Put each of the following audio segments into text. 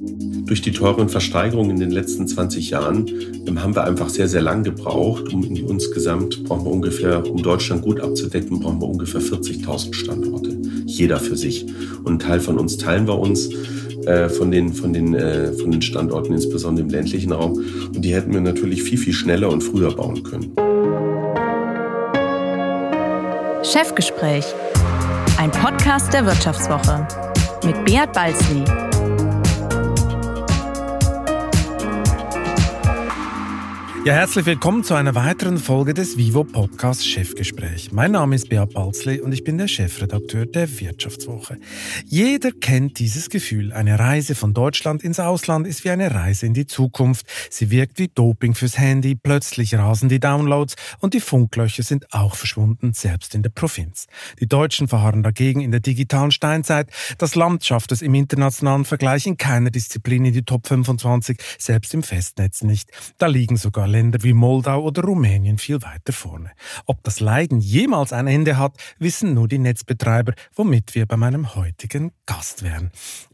Durch die teuren Versteigerungen in den letzten 20 Jahren ähm, haben wir einfach sehr, sehr lang gebraucht. Um insgesamt brauchen wir ungefähr, um Deutschland gut abzudecken, brauchen wir ungefähr 40.000 Standorte. Jeder für sich. Und ein Teil von uns teilen wir uns äh, von, den, von, den, äh, von den Standorten, insbesondere im ländlichen Raum. Und die hätten wir natürlich viel, viel schneller und früher bauen können. Chefgespräch, ein Podcast der Wirtschaftswoche mit Beat Balzli. Ja, herzlich willkommen zu einer weiteren Folge des Vivo Podcast Chefgespräch. Mein Name ist Beat Balzli und ich bin der Chefredakteur der Wirtschaftswoche. Jeder kennt dieses Gefühl. Eine Reise von Deutschland ins Ausland ist wie eine Reise in die Zukunft. Sie wirkt wie Doping fürs Handy. Plötzlich rasen die Downloads und die Funklöcher sind auch verschwunden, selbst in der Provinz. Die Deutschen verharren dagegen in der digitalen Steinzeit. Das Land schafft es im internationalen Vergleich in keiner Disziplin in die Top 25, selbst im Festnetz nicht. Da liegen sogar Länder wie Moldau oder Rumänien viel weiter vorne. Ob das Leiden jemals ein Ende hat, wissen nur die Netzbetreiber, womit wir bei meinem heutigen Gast wären.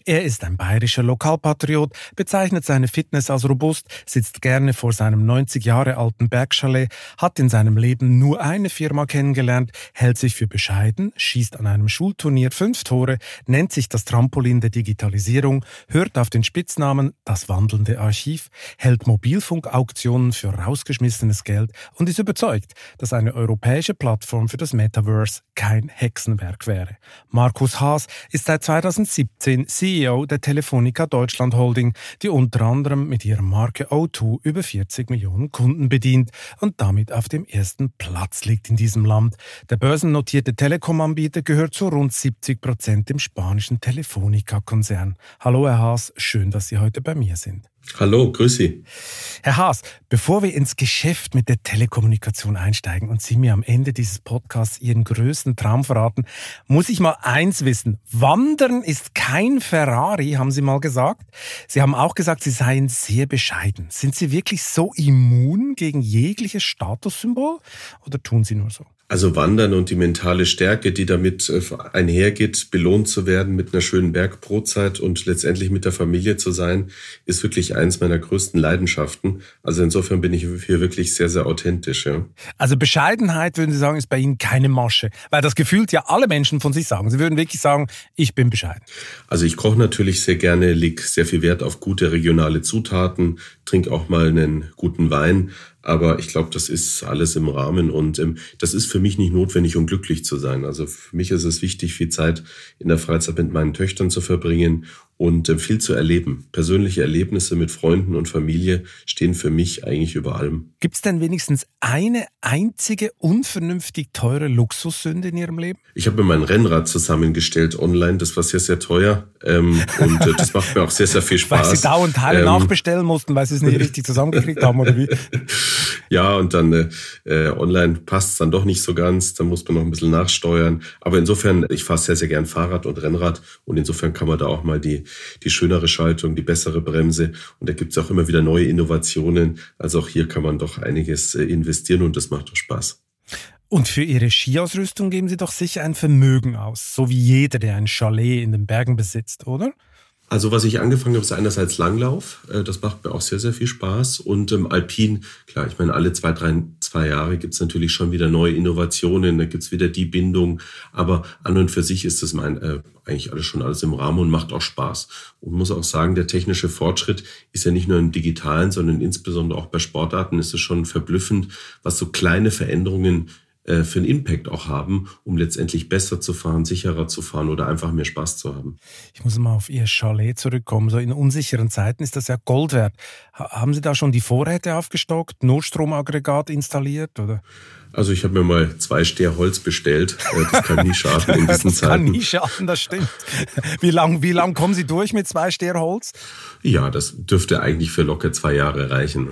Er ist ein bayerischer Lokalpatriot, bezeichnet seine Fitness als robust, sitzt gerne vor seinem 90 Jahre alten Bergchalet, hat in seinem Leben nur eine Firma kennengelernt, hält sich für bescheiden, schießt an einem Schulturnier fünf Tore, nennt sich das Trampolin der Digitalisierung, hört auf den Spitznamen das wandelnde Archiv, hält Mobilfunkauktionen für rausgeschmissenes Geld und ist überzeugt, dass eine europäische Plattform für das Metaverse kein Hexenwerk wäre. Markus Haas ist seit 2017 CEO CEO der Telefonica Deutschland Holding, die unter anderem mit ihrer Marke O2 über 40 Millionen Kunden bedient und damit auf dem ersten Platz liegt in diesem Land. Der börsennotierte Telekom-Anbieter gehört zu rund 70 Prozent dem spanischen Telefonica-Konzern. Hallo Herr Haas, schön, dass Sie heute bei mir sind. Hallo, grüß Sie. Herr Haas, bevor wir ins Geschäft mit der Telekommunikation einsteigen und Sie mir am Ende dieses Podcasts Ihren größten Traum verraten, muss ich mal eins wissen. Wandern ist kein Ferrari, haben Sie mal gesagt. Sie haben auch gesagt, Sie seien sehr bescheiden. Sind Sie wirklich so immun gegen jegliches Statussymbol oder tun Sie nur so? Also Wandern und die mentale Stärke, die damit äh, einhergeht, belohnt zu werden mit einer schönen Bergbrotzeit und letztendlich mit der Familie zu sein, ist wirklich eins meiner größten Leidenschaften. Also insofern bin ich hier wirklich sehr, sehr authentisch. Ja. Also Bescheidenheit, würden Sie sagen, ist bei Ihnen keine Masche, weil das gefühlt ja alle Menschen von sich sagen. Sie würden wirklich sagen, ich bin bescheiden. Also ich koche natürlich sehr gerne, lege sehr viel Wert auf gute regionale Zutaten, trinke auch mal einen guten Wein. Aber ich glaube, das ist alles im Rahmen und ähm, das ist für mich nicht notwendig, um glücklich zu sein. Also für mich ist es wichtig, viel Zeit in der Freizeit mit meinen Töchtern zu verbringen und äh, viel zu erleben. Persönliche Erlebnisse mit Freunden und Familie stehen für mich eigentlich über allem. Gibt es denn wenigstens eine einzige unvernünftig teure Luxussünde in Ihrem Leben? Ich habe mir mein Rennrad zusammengestellt online. Das war sehr, sehr teuer ähm, und äh, das macht mir auch sehr, sehr viel Spaß. Weil Sie dauernd Teile ähm, nachbestellen mussten, weil Sie es nicht richtig zusammengekriegt haben oder wie? Ja, und dann äh, äh online passt es dann doch nicht so ganz. Dann muss man noch ein bisschen nachsteuern. Aber insofern, ich fahre sehr, sehr gern Fahrrad und Rennrad und insofern kann man da auch mal die die, schönere Schaltung, die bessere Bremse. Und da gibt es auch immer wieder neue Innovationen. Also auch hier kann man doch einiges äh, investieren und das macht doch Spaß. Und für Ihre Skiausrüstung geben Sie doch sicher ein Vermögen aus, so wie jeder, der ein Chalet in den Bergen besitzt, oder? Also was ich angefangen habe, ist einerseits Langlauf. Äh, das macht mir auch sehr, sehr viel Spaß. Und ähm, Alpin, klar, ich meine, alle zwei, drei, zwei Jahre gibt's natürlich schon wieder neue Innovationen, da gibt's wieder die Bindung. Aber an und für sich ist das mein, äh, eigentlich alles schon alles im Rahmen und macht auch Spaß. Und muss auch sagen, der technische Fortschritt ist ja nicht nur im digitalen, sondern insbesondere auch bei Sportarten ist es schon verblüffend, was so kleine Veränderungen für einen Impact auch haben, um letztendlich besser zu fahren, sicherer zu fahren oder einfach mehr Spaß zu haben. Ich muss mal auf Ihr Chalet zurückkommen. So in unsicheren Zeiten ist das ja Gold wert. Haben Sie da schon die Vorräte aufgestockt, Notstromaggregat installiert oder? Also ich habe mir mal zwei Steher Holz bestellt. Äh, das kann nie schaden in diesen das Zeiten. Das kann nie schaden, das stimmt. Wie lang, wie lang kommen Sie durch mit zwei Steher Holz? Ja, das dürfte eigentlich für locker zwei Jahre reichen.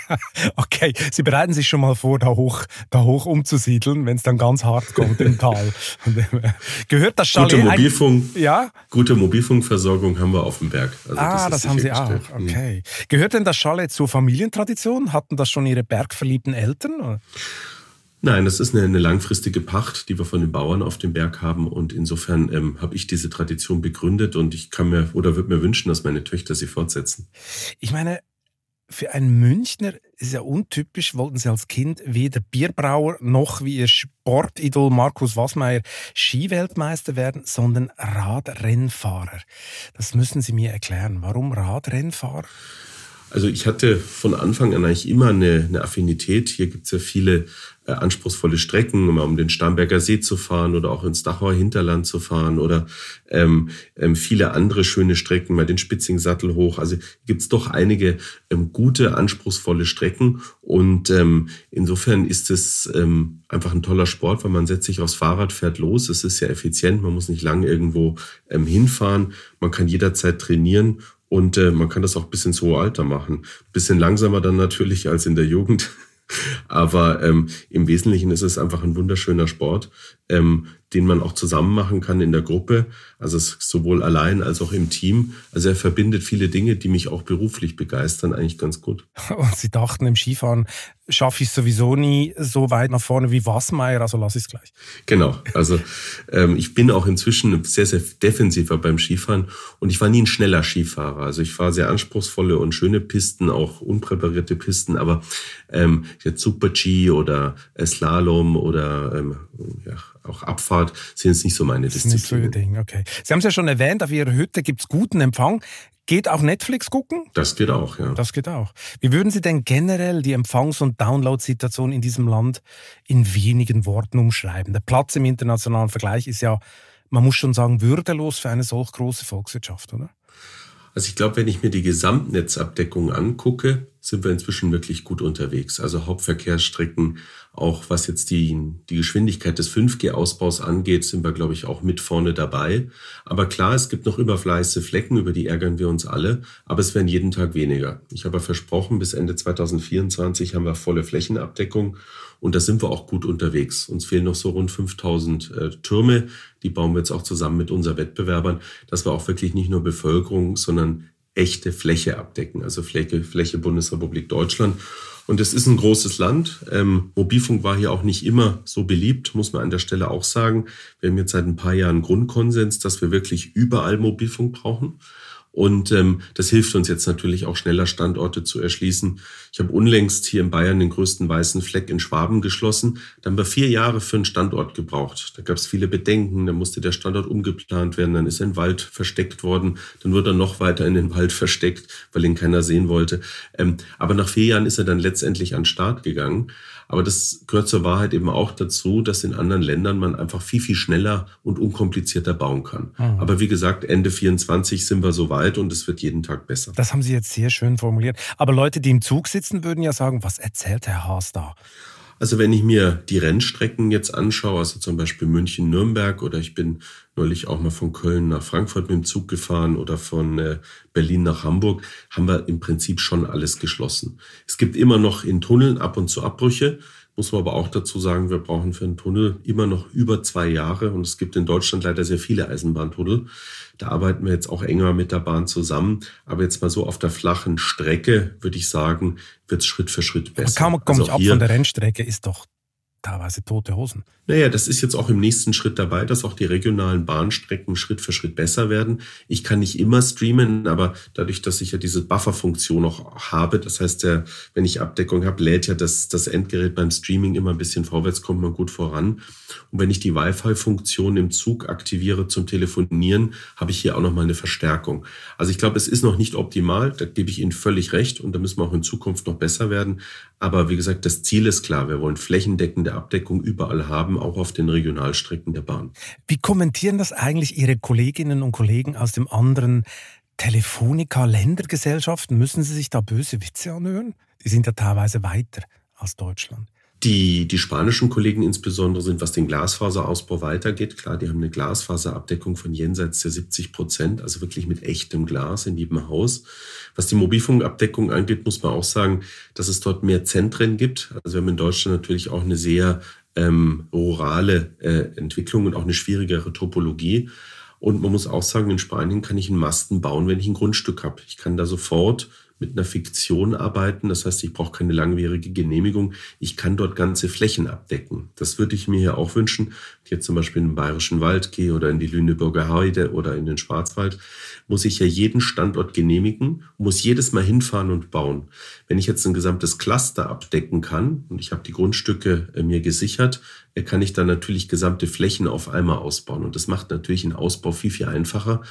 okay, Sie bereiten sich schon mal vor, da hoch, da hoch umzusiedeln, wenn es dann ganz hart kommt im Tal. Gehört das Chalet gute Mobilfunk, ja? Gute Mobilfunkversorgung haben wir auf dem Berg. Also ah, das, das haben Sie auch. Mhm. Okay. Gehört denn das Chalet zur Familientradition? Hatten das schon Ihre bergverliebten Eltern? Oder? Nein, das ist eine, eine, langfristige Pacht, die wir von den Bauern auf dem Berg haben. Und insofern ähm, habe ich diese Tradition begründet und ich kann mir oder würde mir wünschen, dass meine Töchter sie fortsetzen. Ich meine, für einen Münchner ist ja untypisch, wollten Sie als Kind weder Bierbrauer noch wie Ihr Sportidol Markus Wassmeier Skiweltmeister werden, sondern Radrennfahrer. Das müssen Sie mir erklären. Warum Radrennfahrer? Also ich hatte von Anfang an eigentlich immer eine, eine Affinität. Hier gibt es ja viele äh, anspruchsvolle Strecken, um, um den Starnberger See zu fahren oder auch ins Dachauer Hinterland zu fahren oder ähm, ähm, viele andere schöne Strecken, mal den Spitzingsattel hoch. Also gibt es doch einige ähm, gute, anspruchsvolle Strecken und ähm, insofern ist es ähm, einfach ein toller Sport, weil man setzt sich aufs Fahrrad, fährt los. Es ist sehr effizient, man muss nicht lange irgendwo ähm, hinfahren, man kann jederzeit trainieren und äh, man kann das auch bis ins hohe Alter machen. Bisschen langsamer dann natürlich als in der Jugend. Aber ähm, im Wesentlichen ist es einfach ein wunderschöner Sport, ähm, den man auch zusammen machen kann in der Gruppe, also sowohl allein als auch im Team. Also er verbindet viele Dinge, die mich auch beruflich begeistern, eigentlich ganz gut. Und Sie dachten im Skifahren, schaffe ich sowieso nie so weit nach vorne wie Wassmeier, also lass ich es gleich. Genau, also ähm, ich bin auch inzwischen sehr, sehr defensiver beim Skifahren und ich war nie ein schneller Skifahrer. Also ich fahre sehr anspruchsvolle und schöne Pisten, auch unpräparierte Pisten, aber ähm, jetzt Super-G oder Slalom oder ähm, ja, auch Abfahrt sind jetzt nicht so meine Disziplinen. Nicht so Ding, okay. Sie haben es ja schon erwähnt, auf Ihrer Hütte gibt es guten Empfang. Geht auch Netflix gucken? Das geht auch, ja. Das geht auch. Wie würden Sie denn generell die Empfangs- und Download-Situation in diesem Land in wenigen Worten umschreiben? Der Platz im internationalen Vergleich ist ja, man muss schon sagen, würdelos für eine solch große Volkswirtschaft, oder? Also ich glaube, wenn ich mir die Gesamtnetzabdeckung angucke, sind wir inzwischen wirklich gut unterwegs. Also Hauptverkehrsstrecken, auch was jetzt die, die Geschwindigkeit des 5G-Ausbaus angeht, sind wir, glaube ich, auch mit vorne dabei. Aber klar, es gibt noch überfleißige Flecken, über die ärgern wir uns alle, aber es werden jeden Tag weniger. Ich habe versprochen, bis Ende 2024 haben wir volle Flächenabdeckung und da sind wir auch gut unterwegs. Uns fehlen noch so rund 5000 äh, Türme. Die bauen wir jetzt auch zusammen mit unseren Wettbewerbern, dass wir auch wirklich nicht nur Bevölkerung, sondern echte Fläche abdecken. Also Fläche, Fläche Bundesrepublik Deutschland. Und es ist ein großes Land. Ähm, Mobilfunk war hier auch nicht immer so beliebt, muss man an der Stelle auch sagen. Wir haben jetzt seit ein paar Jahren Grundkonsens, dass wir wirklich überall Mobilfunk brauchen. Und ähm, das hilft uns jetzt natürlich auch schneller Standorte zu erschließen. Ich habe unlängst hier in Bayern den größten weißen Fleck in Schwaben geschlossen. Da haben wir vier Jahre für einen Standort gebraucht. Da gab es viele Bedenken, da musste der Standort umgeplant werden, dann ist ein Wald versteckt worden, dann wurde er noch weiter in den Wald versteckt, weil ihn keiner sehen wollte. Ähm, aber nach vier Jahren ist er dann letztendlich an den Start gegangen. Aber das gehört zur Wahrheit eben auch dazu, dass in anderen Ländern man einfach viel, viel schneller und unkomplizierter bauen kann. Mhm. Aber wie gesagt, Ende 24 sind wir so weit und es wird jeden Tag besser. Das haben Sie jetzt sehr schön formuliert. Aber Leute, die im Zug sitzen, würden ja sagen, was erzählt Herr Haas da? Also wenn ich mir die Rennstrecken jetzt anschaue, also zum Beispiel München-Nürnberg oder ich bin neulich auch mal von Köln nach Frankfurt mit dem Zug gefahren oder von äh, Berlin nach Hamburg, haben wir im Prinzip schon alles geschlossen. Es gibt immer noch in Tunneln ab und zu Abbrüche. Muss man aber auch dazu sagen, wir brauchen für einen Tunnel immer noch über zwei Jahre und es gibt in Deutschland leider sehr viele Eisenbahntunnel. Da arbeiten wir jetzt auch enger mit der Bahn zusammen. Aber jetzt mal so auf der flachen Strecke, würde ich sagen, wird es Schritt für Schritt besser. Aber kaum komme also ich ab von der Rennstrecke, ist doch teilweise tote Hosen. Naja, das ist jetzt auch im nächsten Schritt dabei, dass auch die regionalen Bahnstrecken Schritt für Schritt besser werden. Ich kann nicht immer streamen, aber dadurch, dass ich ja diese Bufferfunktion noch habe, das heißt, der, wenn ich Abdeckung habe, lädt ja das, das Endgerät beim Streaming immer ein bisschen vorwärts, kommt man gut voran. Und wenn ich die Wi-Fi-Funktion im Zug aktiviere zum Telefonieren, habe ich hier auch nochmal eine Verstärkung. Also ich glaube, es ist noch nicht optimal, da gebe ich Ihnen völlig recht und da müssen wir auch in Zukunft noch besser werden. Aber wie gesagt, das Ziel ist klar, wir wollen flächendeckende Abdeckung überall haben auch auf den Regionalstrecken der Bahn. Wie kommentieren das eigentlich Ihre Kolleginnen und Kollegen aus dem anderen Telefonica-Ländergesellschaften? Müssen Sie sich da böse Witze anhören? Die sind ja teilweise weiter als Deutschland. Die, die spanischen Kollegen insbesondere sind, was den Glasfaserausbau weitergeht. Klar, die haben eine Glasfaserabdeckung von jenseits der 70 Prozent, also wirklich mit echtem Glas in jedem Haus. Was die Mobilfunkabdeckung angeht, muss man auch sagen, dass es dort mehr Zentren gibt. Also wir haben in Deutschland natürlich auch eine sehr ähm, rurale äh, Entwicklung und auch eine schwierigere Topologie. Und man muss auch sagen, in Spanien kann ich einen Masten bauen, wenn ich ein Grundstück habe. Ich kann da sofort mit einer Fiktion arbeiten. Das heißt, ich brauche keine langwierige Genehmigung. Ich kann dort ganze Flächen abdecken. Das würde ich mir hier auch wünschen. Wenn ich jetzt zum Beispiel in den Bayerischen Wald gehe oder in die Lüneburger Heide oder in den Schwarzwald, muss ich ja jeden Standort genehmigen, muss jedes Mal hinfahren und bauen. Wenn ich jetzt ein gesamtes Cluster abdecken kann und ich habe die Grundstücke äh, mir gesichert, äh, kann ich dann natürlich gesamte Flächen auf einmal ausbauen. Und das macht natürlich einen Ausbau viel, viel einfacher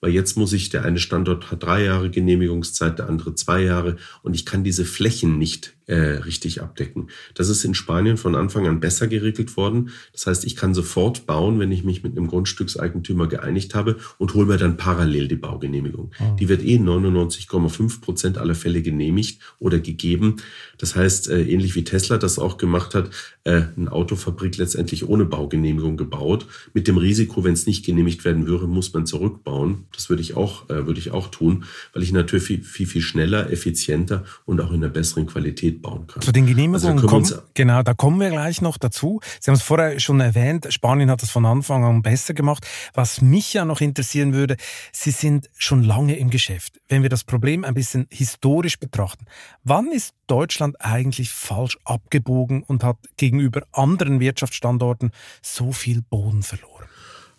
weil jetzt muss ich, der eine Standort hat drei Jahre Genehmigungszeit, der andere zwei Jahre und ich kann diese Flächen nicht äh, richtig abdecken. Das ist in Spanien von Anfang an besser geregelt worden. Das heißt, ich kann sofort bauen, wenn ich mich mit einem Grundstückseigentümer geeinigt habe und hole mir dann parallel die Baugenehmigung. Mhm. Die wird eh 99,5 Prozent aller Fälle genehmigt oder gegeben. Das heißt, äh, ähnlich wie Tesla das auch gemacht hat, äh, eine Autofabrik letztendlich ohne Baugenehmigung gebaut. Mit dem Risiko, wenn es nicht genehmigt werden würde, muss man zurückbauen. Das würde ich auch, äh, würde ich auch tun, weil ich natürlich viel, viel, viel schneller, effizienter und auch in einer besseren Qualität bauen kann. Zu den Genehmigungen also kommen, genau, da kommen wir gleich noch dazu. Sie haben es vorher schon erwähnt, Spanien hat das von Anfang an besser gemacht. Was mich ja noch interessieren würde, Sie sind schon lange im Geschäft. Wenn wir das Problem ein bisschen historisch betrachten, wann ist Deutschland eigentlich falsch abgebogen und hat gegenüber anderen Wirtschaftsstandorten so viel Boden verloren?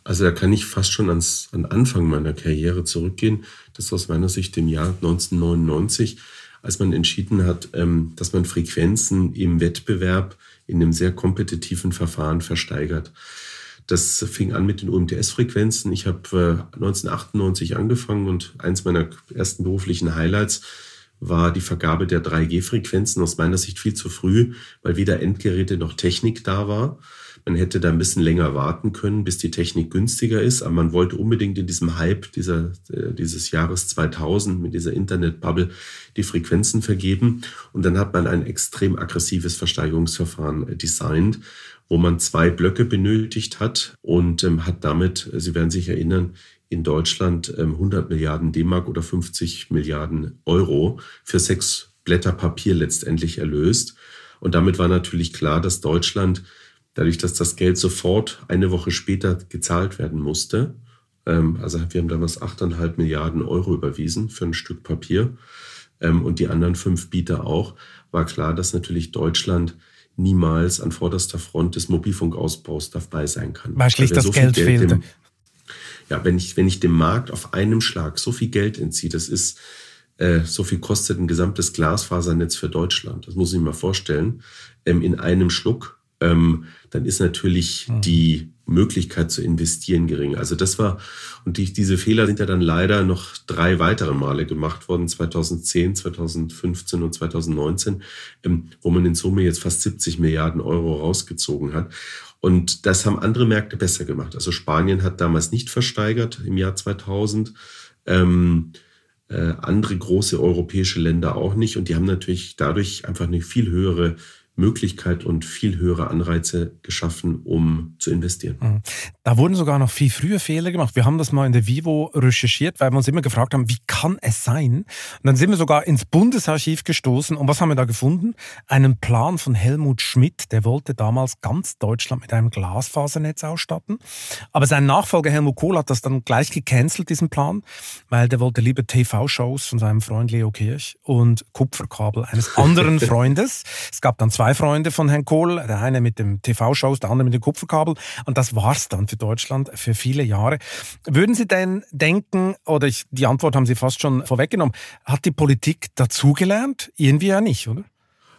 Also da kann ich fast schon ans, an Anfang meiner Karriere zurückgehen. Das ist aus meiner Sicht im Jahr 1999, als man entschieden hat, ähm, dass man Frequenzen im Wettbewerb in einem sehr kompetitiven Verfahren versteigert. Das fing an mit den UMTS-Frequenzen. Ich habe 1998 äh, angefangen und eins meiner ersten beruflichen Highlights war die Vergabe der 3G-Frequenzen aus meiner Sicht viel zu früh, weil weder Endgeräte noch Technik da war. Man hätte da ein bisschen länger warten können, bis die Technik günstiger ist, aber man wollte unbedingt in diesem Hype dieser, äh, dieses Jahres 2000 mit dieser Internet-Bubble die Frequenzen vergeben. Und dann hat man ein extrem aggressives Versteigerungsverfahren äh, designt, wo man zwei Blöcke benötigt hat und ähm, hat damit, äh, Sie werden sich erinnern, in Deutschland ähm, 100 Milliarden D-Mark oder 50 Milliarden Euro für sechs Blätter Papier letztendlich erlöst. Und damit war natürlich klar, dass Deutschland dadurch, dass das Geld sofort eine Woche später gezahlt werden musste, ähm, also wir haben damals 8,5 Milliarden Euro überwiesen für ein Stück Papier ähm, und die anderen fünf Bieter auch, war klar, dass natürlich Deutschland niemals an vorderster Front des Mobilfunkausbaus dabei sein kann. Weil schlicht das so Geld, Geld fehlte. Dem, ja, wenn ich, wenn ich dem Markt auf einem Schlag so viel Geld entziehe, das ist, äh, so viel kostet ein gesamtes Glasfasernetz für Deutschland. Das muss ich mir mal vorstellen. Ähm, in einem Schluck ähm, dann ist natürlich mhm. die Möglichkeit zu investieren gering. Also das war, und die, diese Fehler sind ja dann leider noch drei weitere Male gemacht worden, 2010, 2015 und 2019, ähm, wo man in Summe jetzt fast 70 Milliarden Euro rausgezogen hat. Und das haben andere Märkte besser gemacht. Also Spanien hat damals nicht versteigert im Jahr 2000. Ähm, äh, andere große europäische Länder auch nicht. Und die haben natürlich dadurch einfach eine viel höhere Möglichkeit und viel höhere Anreize geschaffen, um zu investieren. Mhm. Da wurden sogar noch viel früher Fehler gemacht. Wir haben das mal in der Vivo recherchiert, weil wir uns immer gefragt haben, wie kann es sein? Und dann sind wir sogar ins Bundesarchiv gestoßen. Und was haben wir da gefunden? Einen Plan von Helmut Schmidt, der wollte damals ganz Deutschland mit einem Glasfasernetz ausstatten. Aber sein Nachfolger Helmut Kohl hat das dann gleich gecancelt, diesen Plan, weil der wollte lieber TV-Shows von seinem Freund Leo Kirch und Kupferkabel eines anderen Freundes. Es gab dann zwei zwei Freunde von Herrn Kohl, der eine mit dem TV-Shows, der andere mit dem Kupferkabel. Und das war's dann für Deutschland für viele Jahre. Würden Sie denn denken, oder ich, die Antwort haben Sie fast schon vorweggenommen, hat die Politik dazugelernt? Irgendwie ja nicht, oder?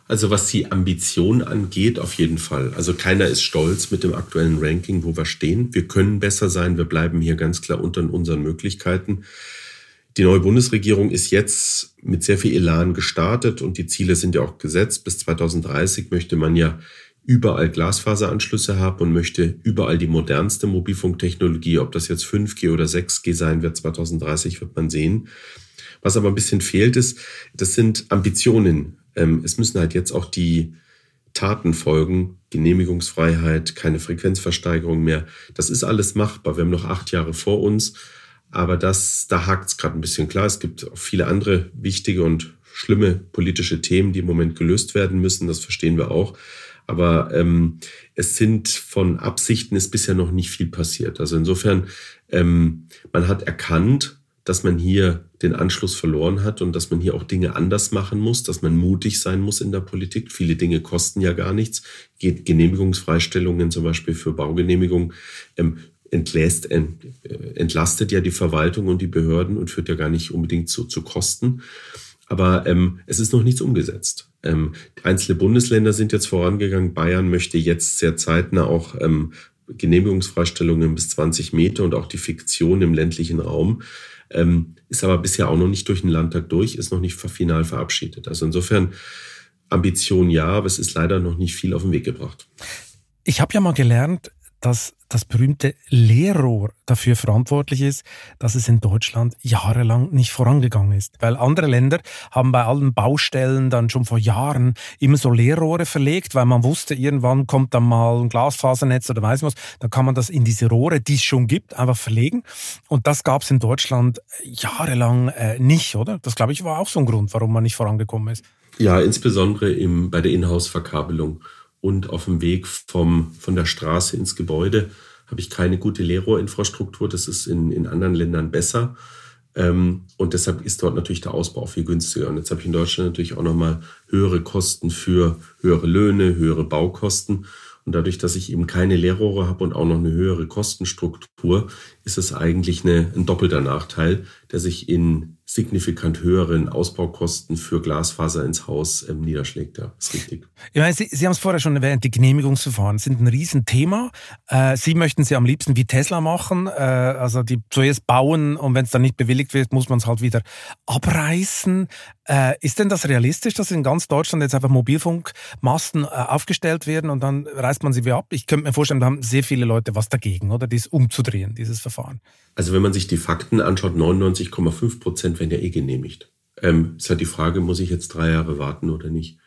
Also was die Ambition angeht, auf jeden Fall. Also keiner ist stolz mit dem aktuellen Ranking, wo wir stehen. Wir können besser sein. Wir bleiben hier ganz klar unter unseren Möglichkeiten. Die neue Bundesregierung ist jetzt mit sehr viel Elan gestartet und die Ziele sind ja auch gesetzt. Bis 2030 möchte man ja überall Glasfaseranschlüsse haben und möchte überall die modernste Mobilfunktechnologie, ob das jetzt 5G oder 6G sein wird, 2030 wird man sehen. Was aber ein bisschen fehlt ist, das sind Ambitionen. Ähm, es müssen halt jetzt auch die Taten folgen, Genehmigungsfreiheit, keine Frequenzversteigerung mehr. Das ist alles machbar. Wir haben noch acht Jahre vor uns aber das, da hakt es gerade ein bisschen klar. Es gibt auch viele andere wichtige und schlimme politische Themen, die im Moment gelöst werden müssen. Das verstehen wir auch. Aber ähm, es sind von Absichten ist bisher noch nicht viel passiert. Also insofern, ähm, man hat erkannt, dass man hier den Anschluss verloren hat und dass man hier auch Dinge anders machen muss, dass man mutig sein muss in der Politik. Viele Dinge kosten ja gar nichts. Genehmigungsfreistellungen zum Beispiel für Baugenehmigungen ähm, entlässt, ent, äh, entlastet ja die Verwaltung und die Behörden und führt ja gar nicht unbedingt zu, zu Kosten. Aber ähm, es ist noch nichts umgesetzt. Ähm, einzelne Bundesländer sind jetzt vorangegangen. Bayern möchte jetzt sehr zeitnah auch ähm, Genehmigungsfreistellungen bis 20 Meter und auch die Fiktion im ländlichen Raum. Ähm, ist aber bisher auch noch nicht durch den Landtag durch, ist noch nicht final verabschiedet. Also insofern Ambition ja, aber es ist leider noch nicht viel auf den Weg gebracht. Ich habe ja mal gelernt, dass das berühmte Leerrohr dafür verantwortlich ist, dass es in Deutschland jahrelang nicht vorangegangen ist. Weil andere Länder haben bei allen Baustellen dann schon vor Jahren immer so Leerrohre verlegt, weil man wusste, irgendwann kommt dann mal ein Glasfasernetz oder weiß was, dann kann man das in diese Rohre, die es schon gibt, einfach verlegen. Und das gab es in Deutschland jahrelang äh, nicht, oder? Das, glaube ich, war auch so ein Grund, warum man nicht vorangekommen ist. Ja, insbesondere im, bei der Inhouse-Verkabelung und auf dem Weg vom, von der Straße ins Gebäude habe ich keine gute Leerrohrinfrastruktur. Das ist in, in anderen Ländern besser. Ähm, und deshalb ist dort natürlich der Ausbau viel günstiger. Und jetzt habe ich in Deutschland natürlich auch nochmal höhere Kosten für höhere Löhne, höhere Baukosten. Und dadurch, dass ich eben keine Leerrohre habe und auch noch eine höhere Kostenstruktur, ist es eigentlich eine, ein doppelter Nachteil, der sich in signifikant höheren Ausbaukosten für Glasfaser ins Haus ähm, niederschlägt. Ja, ist richtig. Ich meine, Sie, Sie haben es vorher schon erwähnt, die Genehmigungsverfahren sind ein Riesenthema. Äh, Sie möchten sie am liebsten wie Tesla machen, äh, also die zuerst bauen und wenn es dann nicht bewilligt wird, muss man es halt wieder abreißen. Äh, ist denn das realistisch, dass in ganz Deutschland jetzt einfach Mobilfunkmasten äh, aufgestellt werden und dann reißt man sie wieder ab? Ich könnte mir vorstellen, da haben sehr viele Leute was dagegen, oder? Dies umzudrehen, dieses Verfahren. Also wenn man sich die Fakten anschaut, 99,5 Prozent werden ja eh genehmigt. Ähm, ist halt die Frage, muss ich jetzt drei Jahre warten oder nicht?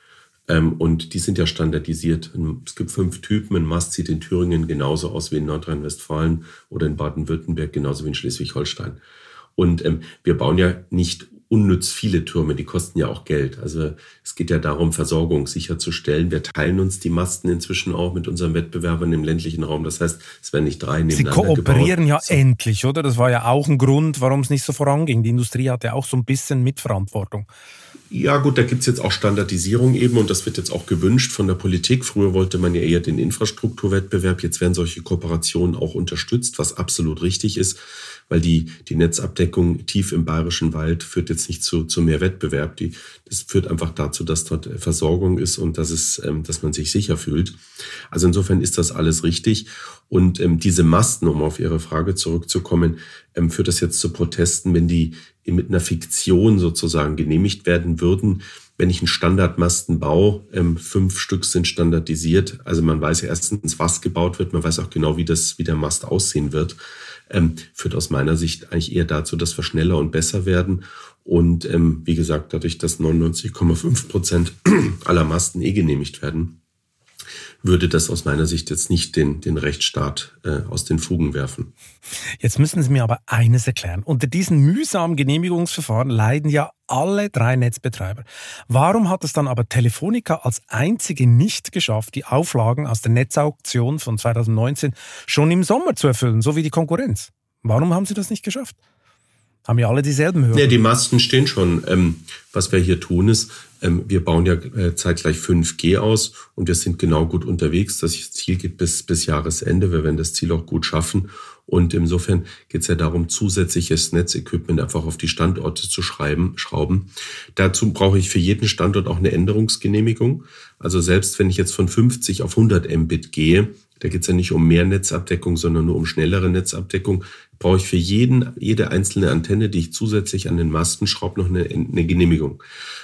Ähm, und die sind ja standardisiert. Es gibt fünf Typen. Ein Mast sieht in Thüringen genauso aus wie in Nordrhein-Westfalen oder in Baden-Württemberg genauso wie in Schleswig-Holstein. Und ähm, wir bauen ja nicht unnütz viele Türme, die kosten ja auch Geld. Also es geht ja darum, Versorgung sicherzustellen. Wir teilen uns die Masten inzwischen auch mit unseren Wettbewerbern im ländlichen Raum. Das heißt, es werden nicht drei nebeneinander Sie kooperieren gebaut. ja so. endlich, oder? Das war ja auch ein Grund, warum es nicht so voranging. Die Industrie hatte auch so ein bisschen Mitverantwortung. Ja gut, da gibt's jetzt auch Standardisierung eben und das wird jetzt auch gewünscht von der Politik. Früher wollte man ja eher den Infrastrukturwettbewerb, jetzt werden solche Kooperationen auch unterstützt, was absolut richtig ist weil die, die Netzabdeckung tief im bayerischen Wald führt jetzt nicht zu, zu mehr Wettbewerb. Die, das führt einfach dazu, dass dort Versorgung ist und dass, es, ähm, dass man sich sicher fühlt. Also insofern ist das alles richtig. Und ähm, diese Masten, um auf Ihre Frage zurückzukommen, ähm, führt das jetzt zu Protesten, wenn die mit einer Fiktion sozusagen genehmigt werden würden, wenn ich einen Standardmasten baue, ähm, fünf Stück sind standardisiert. Also man weiß ja erstens, was gebaut wird, man weiß auch genau, wie das, wie der Mast aussehen wird ähm, führt aus meiner Sicht eigentlich eher dazu, dass wir schneller und besser werden. Und ähm, wie gesagt, dadurch, dass 99,5 Prozent aller Masten eh genehmigt werden, würde das aus meiner Sicht jetzt nicht den, den Rechtsstaat äh, aus den Fugen werfen. Jetzt müssen Sie mir aber eines erklären. Unter diesen mühsamen Genehmigungsverfahren leiden ja alle drei Netzbetreiber. Warum hat es dann aber Telefonica als einzige nicht geschafft, die Auflagen aus der Netzauktion von 2019 schon im Sommer zu erfüllen, so wie die Konkurrenz? Warum haben Sie das nicht geschafft? Haben ja alle dieselben Hörer. Ja, die Masten stehen schon. Ähm, was wir hier tun ist, ähm, wir bauen ja äh, zeitgleich 5G aus und wir sind genau gut unterwegs. Das Ziel geht bis, bis Jahresende. Wir werden das Ziel auch gut schaffen. Und insofern geht es ja darum, zusätzliches Netzequipment einfach auf die Standorte zu schreiben, schrauben. Dazu brauche ich für jeden Standort auch eine Änderungsgenehmigung. Also selbst wenn ich jetzt von 50 auf 100 Mbit gehe, da geht es ja nicht um mehr Netzabdeckung, sondern nur um schnellere Netzabdeckung, brauche ich für jeden, jede einzelne Antenne, die ich zusätzlich an den Masten schraube, noch eine, eine Genehmigung.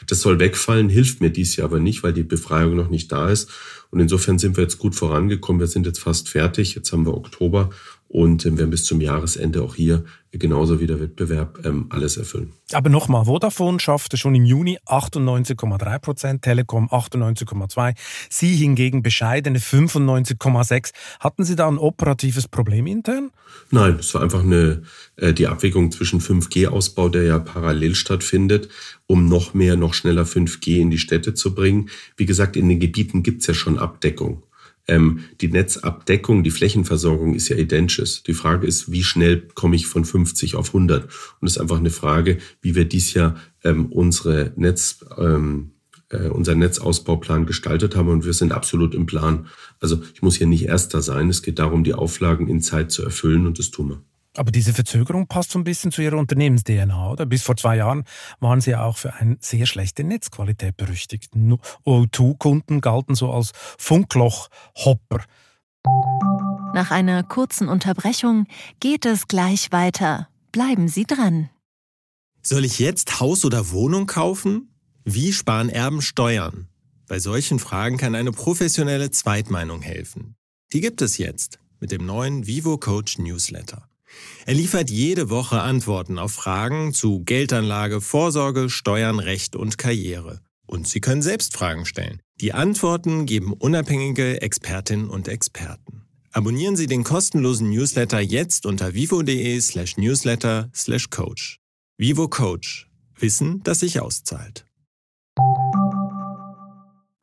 Das soll wegfallen, hilft mir dies Jahr aber nicht, weil die Befreiung noch nicht da ist. Und insofern sind wir jetzt gut vorangekommen. Wir sind jetzt fast fertig. Jetzt haben wir Oktober und ähm, werden bis zum Jahresende auch hier genauso wie der Wettbewerb ähm, alles erfüllen. Aber nochmal, Vodafone schaffte schon im Juni 98,3 Prozent, Telekom 98,2, Sie hingegen bescheidene 95,6. Hatten Sie da ein operatives Problem intern? Nein, es war einfach eine, äh, die Abwägung zwischen 5G-Ausbau, der ja parallel stattfindet, um noch mehr, noch schneller 5G in die Städte zu bringen. Wie gesagt, in den Gebieten gibt es ja schon Abdeckung. Ähm, die Netzabdeckung, die Flächenversorgung ist ja identisch. Die Frage ist, wie schnell komme ich von 50 auf 100? Und es ist einfach eine Frage, wie wir dies Jahr ähm, unsere Netz, ähm, äh, unseren Netzausbauplan gestaltet haben und wir sind absolut im Plan. Also ich muss hier nicht Erster sein. Es geht darum, die Auflagen in Zeit zu erfüllen und das tun wir. Aber diese Verzögerung passt so ein bisschen zu Ihrer Unternehmens-DNA, oder? Bis vor zwei Jahren waren Sie auch für eine sehr schlechte Netzqualität berüchtigt. O2-Kunden galten so als Funkloch-Hopper. Nach einer kurzen Unterbrechung geht es gleich weiter. Bleiben Sie dran. Soll ich jetzt Haus oder Wohnung kaufen? Wie sparen Erben Steuern? Bei solchen Fragen kann eine professionelle Zweitmeinung helfen. Die gibt es jetzt mit dem neuen Vivo Coach Newsletter. Er liefert jede Woche Antworten auf Fragen zu Geldanlage, Vorsorge, Steuern, Recht und Karriere. Und Sie können selbst Fragen stellen. Die Antworten geben unabhängige Expertinnen und Experten. Abonnieren Sie den kostenlosen Newsletter jetzt unter vivo.de slash newsletter slash coach. Vivo Coach. Wissen, das sich auszahlt.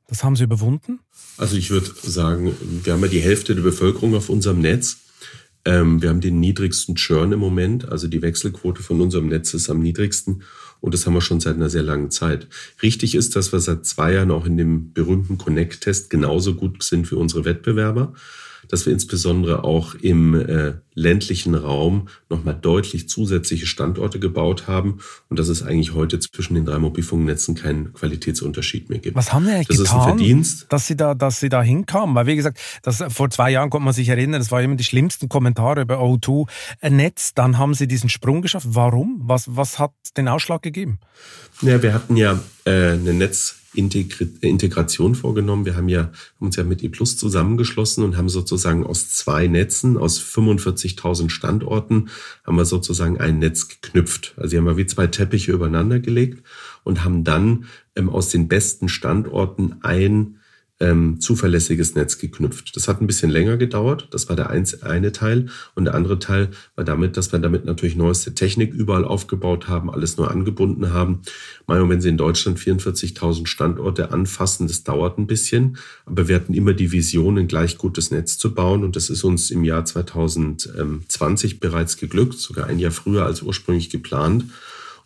Das haben Sie überwunden? Also ich würde sagen, wir haben ja die Hälfte der Bevölkerung auf unserem Netz. Ähm, wir haben den niedrigsten Churn im Moment, also die Wechselquote von unserem Netz ist am niedrigsten und das haben wir schon seit einer sehr langen Zeit. Richtig ist, dass wir seit zwei Jahren auch in dem berühmten Connect-Test genauso gut sind wie unsere Wettbewerber dass wir insbesondere auch im äh, ländlichen Raum nochmal deutlich zusätzliche Standorte gebaut haben und dass es eigentlich heute zwischen den drei Mobilfunknetzen keinen Qualitätsunterschied mehr gibt. Was haben wir eigentlich das getan, ist ein Verdienst. dass sie da, dass sie da hinkamen? Weil wie gesagt, das, vor zwei Jahren konnte man sich erinnern, das war immer die schlimmsten Kommentare über O2 Netz. Dann haben sie diesen Sprung geschafft. Warum? Was, was hat den Ausschlag gegeben? Ja, wir hatten ja äh, eine Netz Integration vorgenommen. Wir haben ja uns ja mit ePlus zusammengeschlossen und haben sozusagen aus zwei Netzen, aus 45.000 Standorten, haben wir sozusagen ein Netz geknüpft. Also die haben wir wie zwei Teppiche übereinander gelegt und haben dann ähm, aus den besten Standorten ein ähm, zuverlässiges Netz geknüpft. Das hat ein bisschen länger gedauert. Das war der eine Teil. Und der andere Teil war damit, dass wir damit natürlich neueste Technik überall aufgebaut haben, alles neu angebunden haben. Mal, wenn Sie in Deutschland 44.000 Standorte anfassen, das dauert ein bisschen. Aber wir hatten immer die Vision, ein gleich gutes Netz zu bauen. Und das ist uns im Jahr 2020 bereits geglückt, sogar ein Jahr früher als ursprünglich geplant.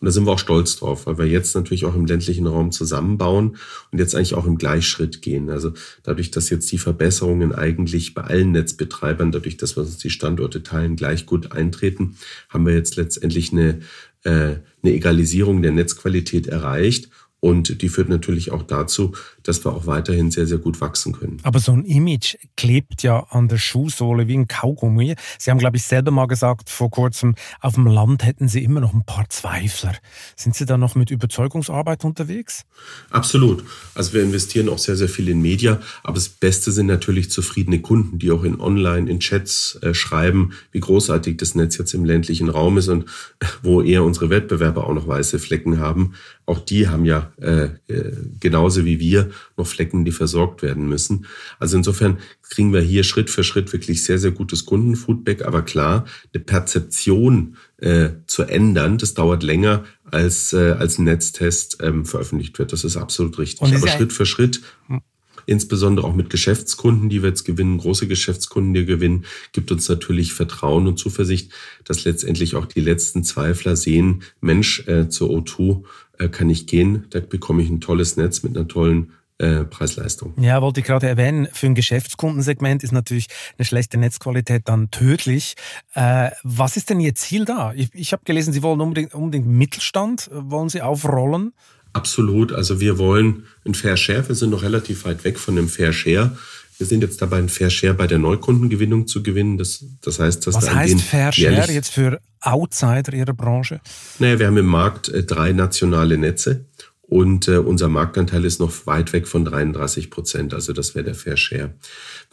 Und da sind wir auch stolz drauf, weil wir jetzt natürlich auch im ländlichen Raum zusammenbauen und jetzt eigentlich auch im Gleichschritt gehen. Also dadurch, dass jetzt die Verbesserungen eigentlich bei allen Netzbetreibern, dadurch, dass wir uns die Standorte teilen, gleich gut eintreten, haben wir jetzt letztendlich eine, äh, eine Egalisierung der Netzqualität erreicht. Und die führt natürlich auch dazu, dass wir auch weiterhin sehr, sehr gut wachsen können. Aber so ein Image klebt ja an der Schuhsohle wie ein Kaugummi. Sie haben, glaube ich, selber mal gesagt, vor kurzem, auf dem Land hätten Sie immer noch ein paar Zweifler. Sind Sie da noch mit Überzeugungsarbeit unterwegs? Absolut. Also wir investieren auch sehr, sehr viel in Media. Aber das Beste sind natürlich zufriedene Kunden, die auch in Online, in Chats äh, schreiben, wie großartig das Netz jetzt im ländlichen Raum ist und wo eher unsere Wettbewerber auch noch weiße Flecken haben. Auch die haben ja äh, äh genauso wie wir noch Flecken, die versorgt werden müssen. Also insofern kriegen wir hier Schritt für Schritt wirklich sehr, sehr gutes Kundenfeedback. Aber klar, eine Perzeption äh, zu ändern, das dauert länger, als, äh, als ein Netztest ähm, veröffentlicht wird. Das ist absolut richtig. Aber Schritt für Schritt hm. insbesondere auch mit Geschäftskunden, die wir jetzt gewinnen, große Geschäftskunden, die wir gewinnen, gibt uns natürlich Vertrauen und Zuversicht, dass letztendlich auch die letzten Zweifler sehen, Mensch, äh, zur O2 äh, kann ich gehen, da bekomme ich ein tolles Netz mit einer tollen äh, Preis-Leistung. Ja, wollte ich gerade erwähnen, für ein Geschäftskundensegment ist natürlich eine schlechte Netzqualität dann tödlich. Äh, was ist denn Ihr Ziel da? Ich, ich habe gelesen, Sie wollen unbedingt, unbedingt Mittelstand, wollen Sie aufrollen? Absolut. Also wir wollen ein Fair Share. Wir sind noch relativ weit weg von einem Fair Share. Wir sind jetzt dabei, ein Fair Share bei der Neukundengewinnung zu gewinnen. Das, das heißt, dass Was heißt Fair Share jetzt für Outsider Ihrer Branche? Naja, wir haben im Markt äh, drei nationale Netze. Und äh, unser Marktanteil ist noch weit weg von 33 Prozent. Also das wäre der Fair Share.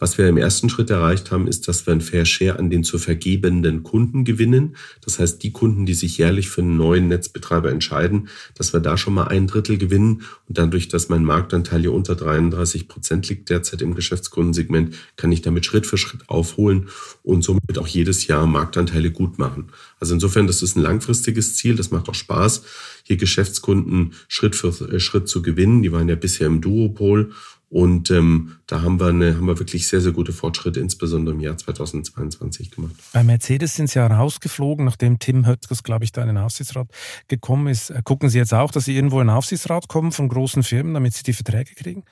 Was wir im ersten Schritt erreicht haben, ist, dass wir ein Fair Share an den zu vergebenden Kunden gewinnen. Das heißt, die Kunden, die sich jährlich für einen neuen Netzbetreiber entscheiden, dass wir da schon mal ein Drittel gewinnen. Und dadurch, dass mein Marktanteil hier unter 33 Prozent liegt derzeit im Geschäftskundensegment, kann ich damit Schritt für Schritt aufholen und somit auch jedes Jahr Marktanteile gut machen. Also insofern, das ist ein langfristiges Ziel. Das macht auch Spaß, hier Geschäftskunden Schritt für Schritt zu gewinnen. Die waren ja bisher im Duopol Und ähm, da haben wir, eine, haben wir wirklich sehr, sehr gute Fortschritte, insbesondere im Jahr 2022 gemacht. Bei Mercedes sind Sie ja rausgeflogen, nachdem Tim Höttges, glaube ich, da in den Aufsichtsrat gekommen ist. Äh, gucken Sie jetzt auch, dass Sie irgendwo in den Aufsichtsrat kommen von großen Firmen, damit Sie die Verträge kriegen?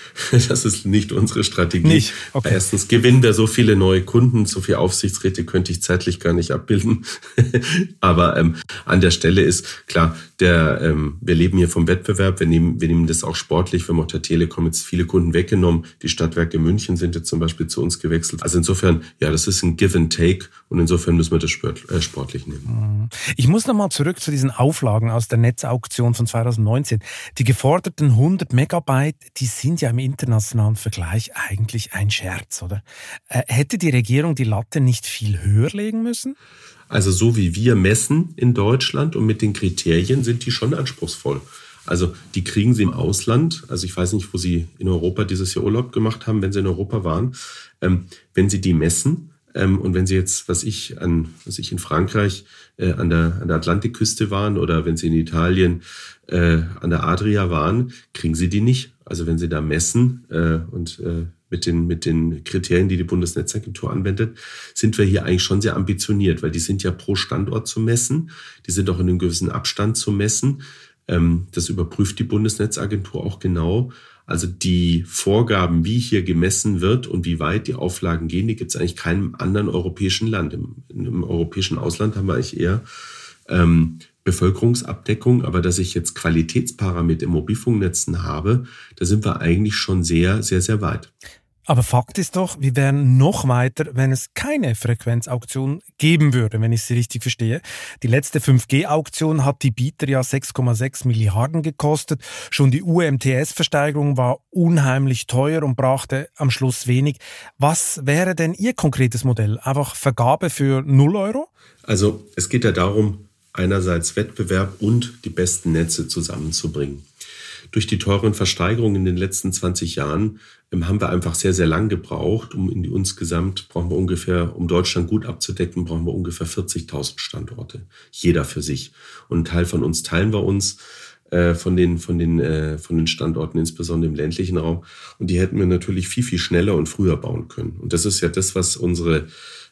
Das ist nicht unsere Strategie. Nicht? Okay. Erstens gewinnen wir so viele neue Kunden, so viele Aufsichtsräte könnte ich zeitlich gar nicht abbilden. Aber ähm, an der Stelle ist klar, der, ähm, wir leben hier vom Wettbewerb, wir nehmen, wir nehmen das auch sportlich. Wir haben auch der Telekom jetzt viele Kunden weggenommen. Die Stadtwerke München sind jetzt zum Beispiel zu uns gewechselt. Also insofern, ja, das ist ein Give and Take und insofern müssen wir das äh, sportlich nehmen. Mhm. Ich muss nochmal zurück zu diesen Auflagen aus der Netzauktion von 2019. Die geforderten 100 Megabyte, die sind ja im internationalen Vergleich eigentlich ein Scherz, oder? Äh, hätte die Regierung die Latte nicht viel höher legen müssen? Also so wie wir messen in Deutschland und mit den Kriterien sind die schon anspruchsvoll. Also die kriegen sie im Ausland. Also ich weiß nicht, wo sie in Europa dieses Jahr Urlaub gemacht haben, wenn sie in Europa waren. Ähm, wenn sie die messen ähm, und wenn sie jetzt, was ich an, was ich in Frankreich äh, an der an der Atlantikküste waren oder wenn sie in Italien äh, an der Adria waren, kriegen sie die nicht. Also wenn Sie da messen äh, und äh, mit, den, mit den Kriterien, die die Bundesnetzagentur anwendet, sind wir hier eigentlich schon sehr ambitioniert, weil die sind ja pro Standort zu messen, die sind auch in einem gewissen Abstand zu messen. Ähm, das überprüft die Bundesnetzagentur auch genau. Also die Vorgaben, wie hier gemessen wird und wie weit die Auflagen gehen, die gibt es eigentlich keinem anderen europäischen Land. Im, Im, europäischen Ausland haben wir eigentlich eher ähm, Bevölkerungsabdeckung, aber dass ich jetzt Qualitätsparameter im Mobilfunknetzen habe, da sind wir eigentlich schon sehr, sehr, sehr weit. Aber Fakt ist doch, wir wären noch weiter, wenn es keine Frequenzauktion geben würde, wenn ich sie richtig verstehe. Die letzte 5G-Auktion hat die Bieter ja 6,6 Milliarden gekostet. Schon die UMTS-Versteigerung war unheimlich teuer und brachte am Schluss wenig. Was wäre denn Ihr konkretes Modell? Einfach Vergabe für 0 Euro? Also es geht ja darum, einerseits Wettbewerb und die besten Netze zusammenzubringen. Durch die teuren Versteigerungen in den letzten 20 Jahren ähm, haben wir einfach sehr, sehr lang gebraucht, um in die insgesamt brauchen wir ungefähr, um Deutschland gut abzudecken, brauchen wir ungefähr 40.000 Standorte. Jeder für sich. Und ein Teil von uns teilen wir uns äh, von den, von den, äh, von den Standorten, insbesondere im ländlichen Raum. Und die hätten wir natürlich viel, viel schneller und früher bauen können. Und das ist ja das, was unsere,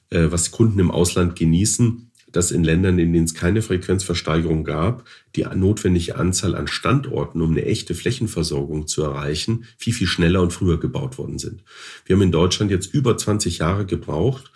äh, was Kunden im Ausland genießen dass in Ländern, in denen es keine Frequenzversteigerung gab, die notwendige Anzahl an Standorten, um eine echte Flächenversorgung zu erreichen, viel, viel schneller und früher gebaut worden sind. Wir haben in Deutschland jetzt über 20 Jahre gebraucht,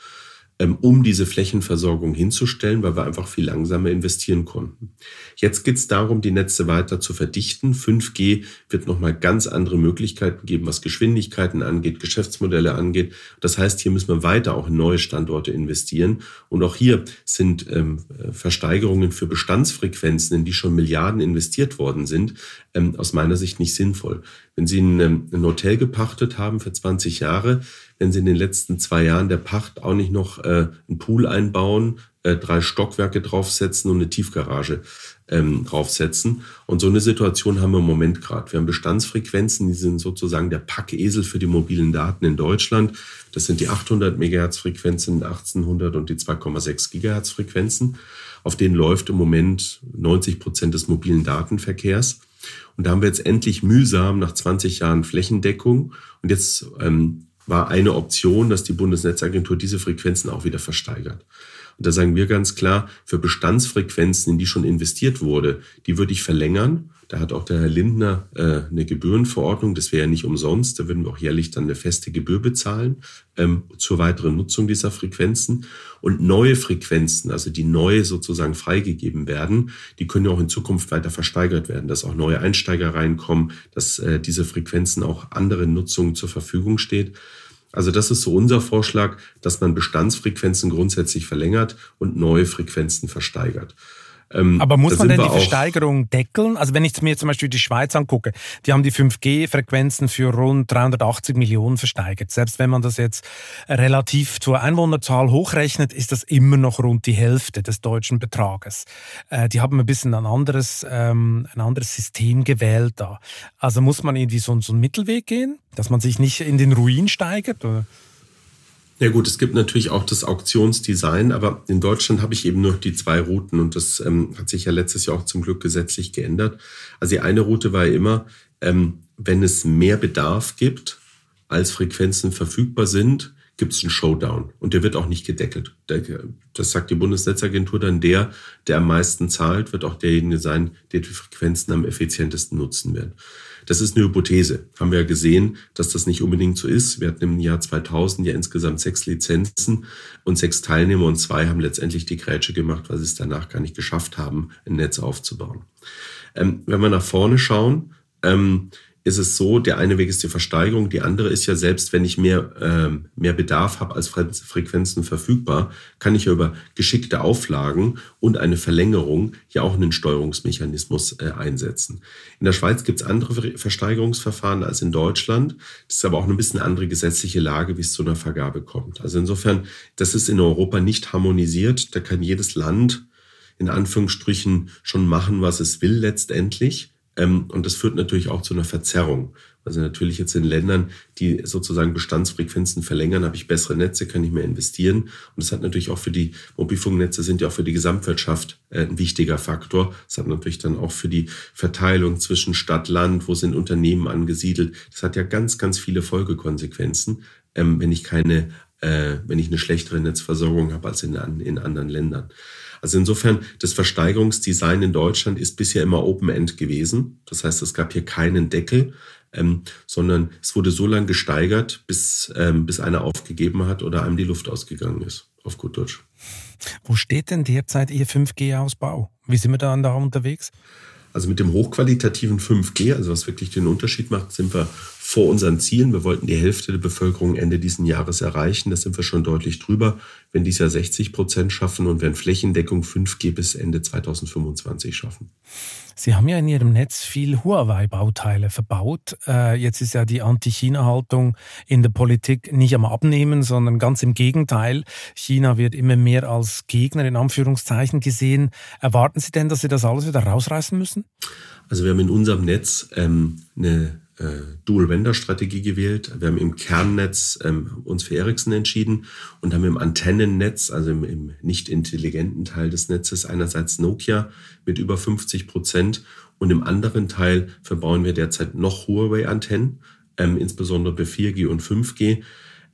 um diese Flächenversorgung hinzustellen, weil wir einfach viel langsamer investieren konnten. Jetzt geht es darum, die Netze weiter zu verdichten. 5G wird nochmal ganz andere Möglichkeiten geben, was Geschwindigkeiten angeht, Geschäftsmodelle angeht. Das heißt, hier müssen wir weiter auch in neue Standorte investieren. Und auch hier sind ähm, Versteigerungen für Bestandsfrequenzen, in die schon Milliarden investiert worden sind, ähm, aus meiner Sicht nicht sinnvoll. Wenn Sie ähm, ein Hotel gepachtet haben für 20 Jahre, wenn Sie in den letzten zwei Jahren der Pacht auch nicht noch äh, einen Pool einbauen, äh, drei Stockwerke draufsetzen und eine Tiefgarage ähm, draufsetzen. Und so eine Situation haben wir im Moment gerade. Wir haben Bestandsfrequenzen, die sind sozusagen der Packesel für die mobilen Daten in Deutschland. Das sind die 800 Megahertz Frequenzen, 1800 und die 2,6 Gigahertz Frequenzen. Auf denen läuft im Moment 90 Prozent des mobilen Datenverkehrs. Und da haben wir jetzt endlich mühsam nach 20 Jahren Flächendeckung und jetzt ähm, war eine Option, dass die Bundesnetzagentur diese Frequenzen auch wieder versteigert. Und da sagen wir ganz klar, für Bestandsfrequenzen, in die schon investiert wurde, die würde ich verlängern. Da hat auch der Herr Lindner äh, eine Gebührenverordnung, das wäre ja nicht umsonst, da würden wir auch jährlich dann eine feste Gebühr bezahlen ähm, zur weiteren Nutzung dieser Frequenzen. Und neue Frequenzen, also die neu sozusagen freigegeben werden, die können ja auch in Zukunft weiter versteigert werden, dass auch neue Einsteiger reinkommen, dass äh, diese Frequenzen auch anderen Nutzungen zur Verfügung steht. Also das ist so unser Vorschlag, dass man Bestandsfrequenzen grundsätzlich verlängert und neue Frequenzen versteigert. Ähm, Aber muss man denn die Versteigerung deckeln? Also wenn ich mir zum Beispiel die Schweiz angucke, die haben die 5G-Frequenzen für rund 380 Millionen versteigert. Selbst wenn man das jetzt relativ zur Einwohnerzahl hochrechnet, ist das immer noch rund die Hälfte des deutschen Betrages. Äh, die haben ein bisschen ein anderes, ähm, ein anderes System gewählt da. Also muss man irgendwie so, so einen Mittelweg gehen, dass man sich nicht in den Ruin steigert? Oder? Ja gut, es gibt natürlich auch das Auktionsdesign, aber in Deutschland habe ich eben nur die zwei Routen und das ähm, hat sich ja letztes Jahr auch zum Glück gesetzlich geändert. Also die eine Route war immer, ähm, wenn es mehr Bedarf gibt, als Frequenzen verfügbar sind, gibt es einen Showdown und der wird auch nicht gedeckelt. Das sagt die Bundesnetzagentur dann, der, der am meisten zahlt, wird auch derjenige sein, der die Frequenzen am effizientesten nutzen wird. Das ist eine Hypothese. Haben wir ja gesehen, dass das nicht unbedingt so ist. Wir hatten im Jahr 2000 ja insgesamt sechs Lizenzen und sechs Teilnehmer und zwei haben letztendlich die Grätsche gemacht, weil sie es danach gar nicht geschafft haben, ein Netz aufzubauen. Ähm, wenn wir nach vorne schauen, ähm, ist es so, der eine Weg ist die Versteigerung, die andere ist ja selbst, wenn ich mehr, ähm, mehr Bedarf habe als Frequenzen verfügbar, kann ich ja über geschickte Auflagen und eine Verlängerung ja auch einen Steuerungsmechanismus äh, einsetzen. In der Schweiz gibt es andere Versteigerungsverfahren als in Deutschland. Das ist aber auch ein bisschen andere gesetzliche Lage, wie es zu einer Vergabe kommt. Also insofern, das ist in Europa nicht harmonisiert. Da kann jedes Land in Anführungsstrichen schon machen, was es will letztendlich. Ähm, und das führt natürlich auch zu einer Verzerrung. Also natürlich jetzt in Ländern, die sozusagen Bestandsfrequenzen verlängern, habe ich bessere Netze, kann ich mehr investieren. Und das hat natürlich auch für die Mobilfunknetze sind ja auch für die Gesamtwirtschaft äh, ein wichtiger Faktor. Das hat natürlich dann auch für die Verteilung zwischen Stadt, Land, wo sind Unternehmen angesiedelt. Das hat ja ganz, ganz viele Folgekonsequenzen, ähm, wenn ich keine, äh, wenn ich eine schlechtere Netzversorgung habe als in, in anderen Ländern. Also insofern, das Versteigerungsdesign in Deutschland ist bisher immer Open-End gewesen. Das heißt, es gab hier keinen Deckel, ähm, sondern es wurde so lange gesteigert, bis, ähm, bis einer aufgegeben hat oder einem die Luft ausgegangen ist, auf gut Deutsch. Wo steht denn derzeit Ihr 5G-Ausbau? Wie sind wir da, da unterwegs? Also mit dem hochqualitativen 5G, also was wirklich den Unterschied macht, sind wir vor unseren Zielen. Wir wollten die Hälfte der Bevölkerung Ende diesen Jahres erreichen. Da sind wir schon deutlich drüber. Wenn dies Jahr 60 Prozent schaffen und werden Flächendeckung 5G bis Ende 2025 schaffen. Sie haben ja in Ihrem Netz viel Huawei-Bauteile verbaut. Äh, jetzt ist ja die Anti-China-Haltung in der Politik nicht am Abnehmen, sondern ganz im Gegenteil. China wird immer mehr als Gegner in Anführungszeichen gesehen. Erwarten Sie denn, dass Sie das alles wieder rausreißen müssen? Also wir haben in unserem Netz ähm, eine Dual-Vendor-Strategie gewählt. Wir haben im Kernnetz ähm, uns für Ericsson entschieden und haben im Antennennetz, also im, im nicht intelligenten Teil des Netzes, einerseits Nokia mit über 50 Prozent und im anderen Teil verbauen wir derzeit noch Huawei-Antennen, ähm, insbesondere bei 4G und 5G.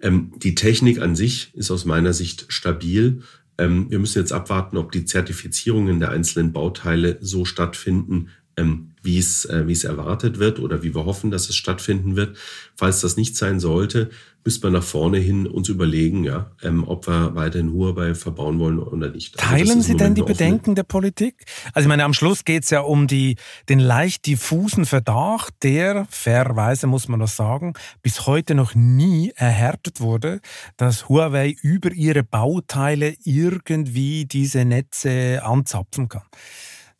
Ähm, die Technik an sich ist aus meiner Sicht stabil. Ähm, wir müssen jetzt abwarten, ob die Zertifizierungen der einzelnen Bauteile so stattfinden, ähm, wie es, äh, wie es erwartet wird oder wie wir hoffen, dass es stattfinden wird. Falls das nicht sein sollte, müssen wir nach vorne hin uns überlegen, ja, ähm, ob wir weiterhin Huawei verbauen wollen oder nicht. Also Teilen Sie denn die Bedenken der Politik? Also ich meine, am Schluss geht es ja um die, den leicht diffusen Verdacht, der, fairerweise muss man das sagen, bis heute noch nie erhärtet wurde, dass Huawei über ihre Bauteile irgendwie diese Netze anzapfen kann.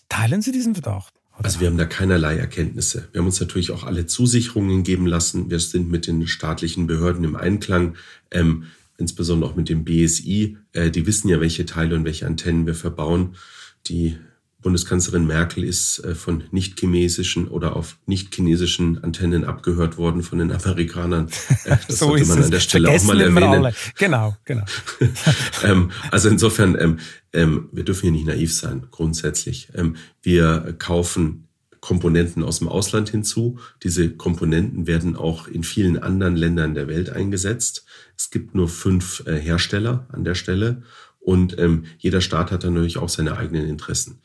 Teilen Sie diesen Verdacht? Also wir haben da keinerlei Erkenntnisse. Wir haben uns natürlich auch alle Zusicherungen geben lassen. Wir sind mit den staatlichen Behörden im Einklang, ähm, insbesondere auch mit dem BSI. Äh, die wissen ja, welche Teile und welche Antennen wir verbauen. Die Bundeskanzlerin Merkel ist äh, von nicht-chinesischen oder auf nicht-chinesischen Antennen abgehört worden von den Amerikanern. Äh, das so sollte man es. an der Stelle Vergessen auch mal erwähnen. Genau, genau. ähm, also insofern, ähm, ähm, wir dürfen hier nicht naiv sein, grundsätzlich. Wir kaufen Komponenten aus dem Ausland hinzu. Diese Komponenten werden auch in vielen anderen Ländern der Welt eingesetzt. Es gibt nur fünf äh, Hersteller an der Stelle und ähm, jeder Staat hat dann natürlich auch seine eigenen Interessen.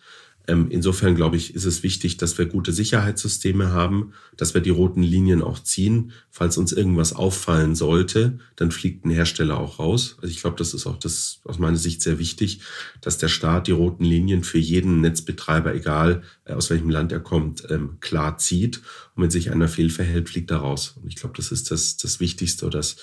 Ähm, insofern glaube ich, ist es wichtig, dass wir gute Sicherheitssysteme haben, dass wir die roten Linien auch ziehen. Falls uns irgendwas auffallen sollte, dann fliegt ein Hersteller auch raus. Also ich glaube, das ist auch das aus meiner Sicht sehr wichtig, dass der Staat die roten Linien für jeden Netzbetreiber, egal äh, aus welchem Land er kommt, ähm, klar zieht. Und wenn sich einer fehlverhält, fliegt er raus. Und ich glaube, das ist das, das Wichtigste oder das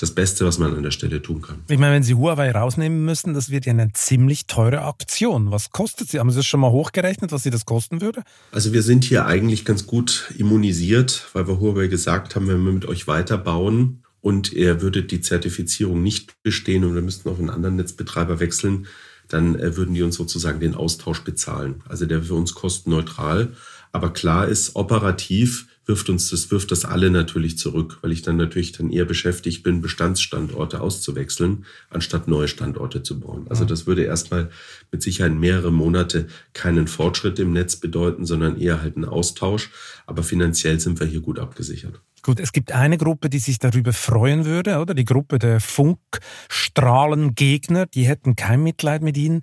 das Beste, was man an der Stelle tun kann. Ich meine, wenn Sie Huawei rausnehmen müssen, das wird ja eine ziemlich teure Aktion. Was kostet sie? Haben Sie das schon mal hochgerechnet, was Sie das kosten würde? Also wir sind hier eigentlich ganz gut immunisiert, weil wir Huawei gesagt haben, wenn wir mit euch weiterbauen und ihr würdet die Zertifizierung nicht bestehen und wir müssten auf einen anderen Netzbetreiber wechseln, dann äh, würden die uns sozusagen den Austausch bezahlen. Also der für uns kostenneutral. Aber klar ist, operativ wirft uns das, wirft das alle natürlich zurück, weil ich dann natürlich dann eher beschäftigt bin, Bestandsstandorte auszuwechseln, anstatt neue Standorte zu bauen. Also das würde erstmal mit Sicherheit mehrere Monate keinen Fortschritt im Netz bedeuten, sondern eher halt einen Austausch. Aber finanziell sind wir hier gut abgesichert. Gut, es gibt eine Gruppe, die sich darüber freuen würde, oder? Die Gruppe der Funkstrahlengegner, die hätten kein Mitleid mit ihnen.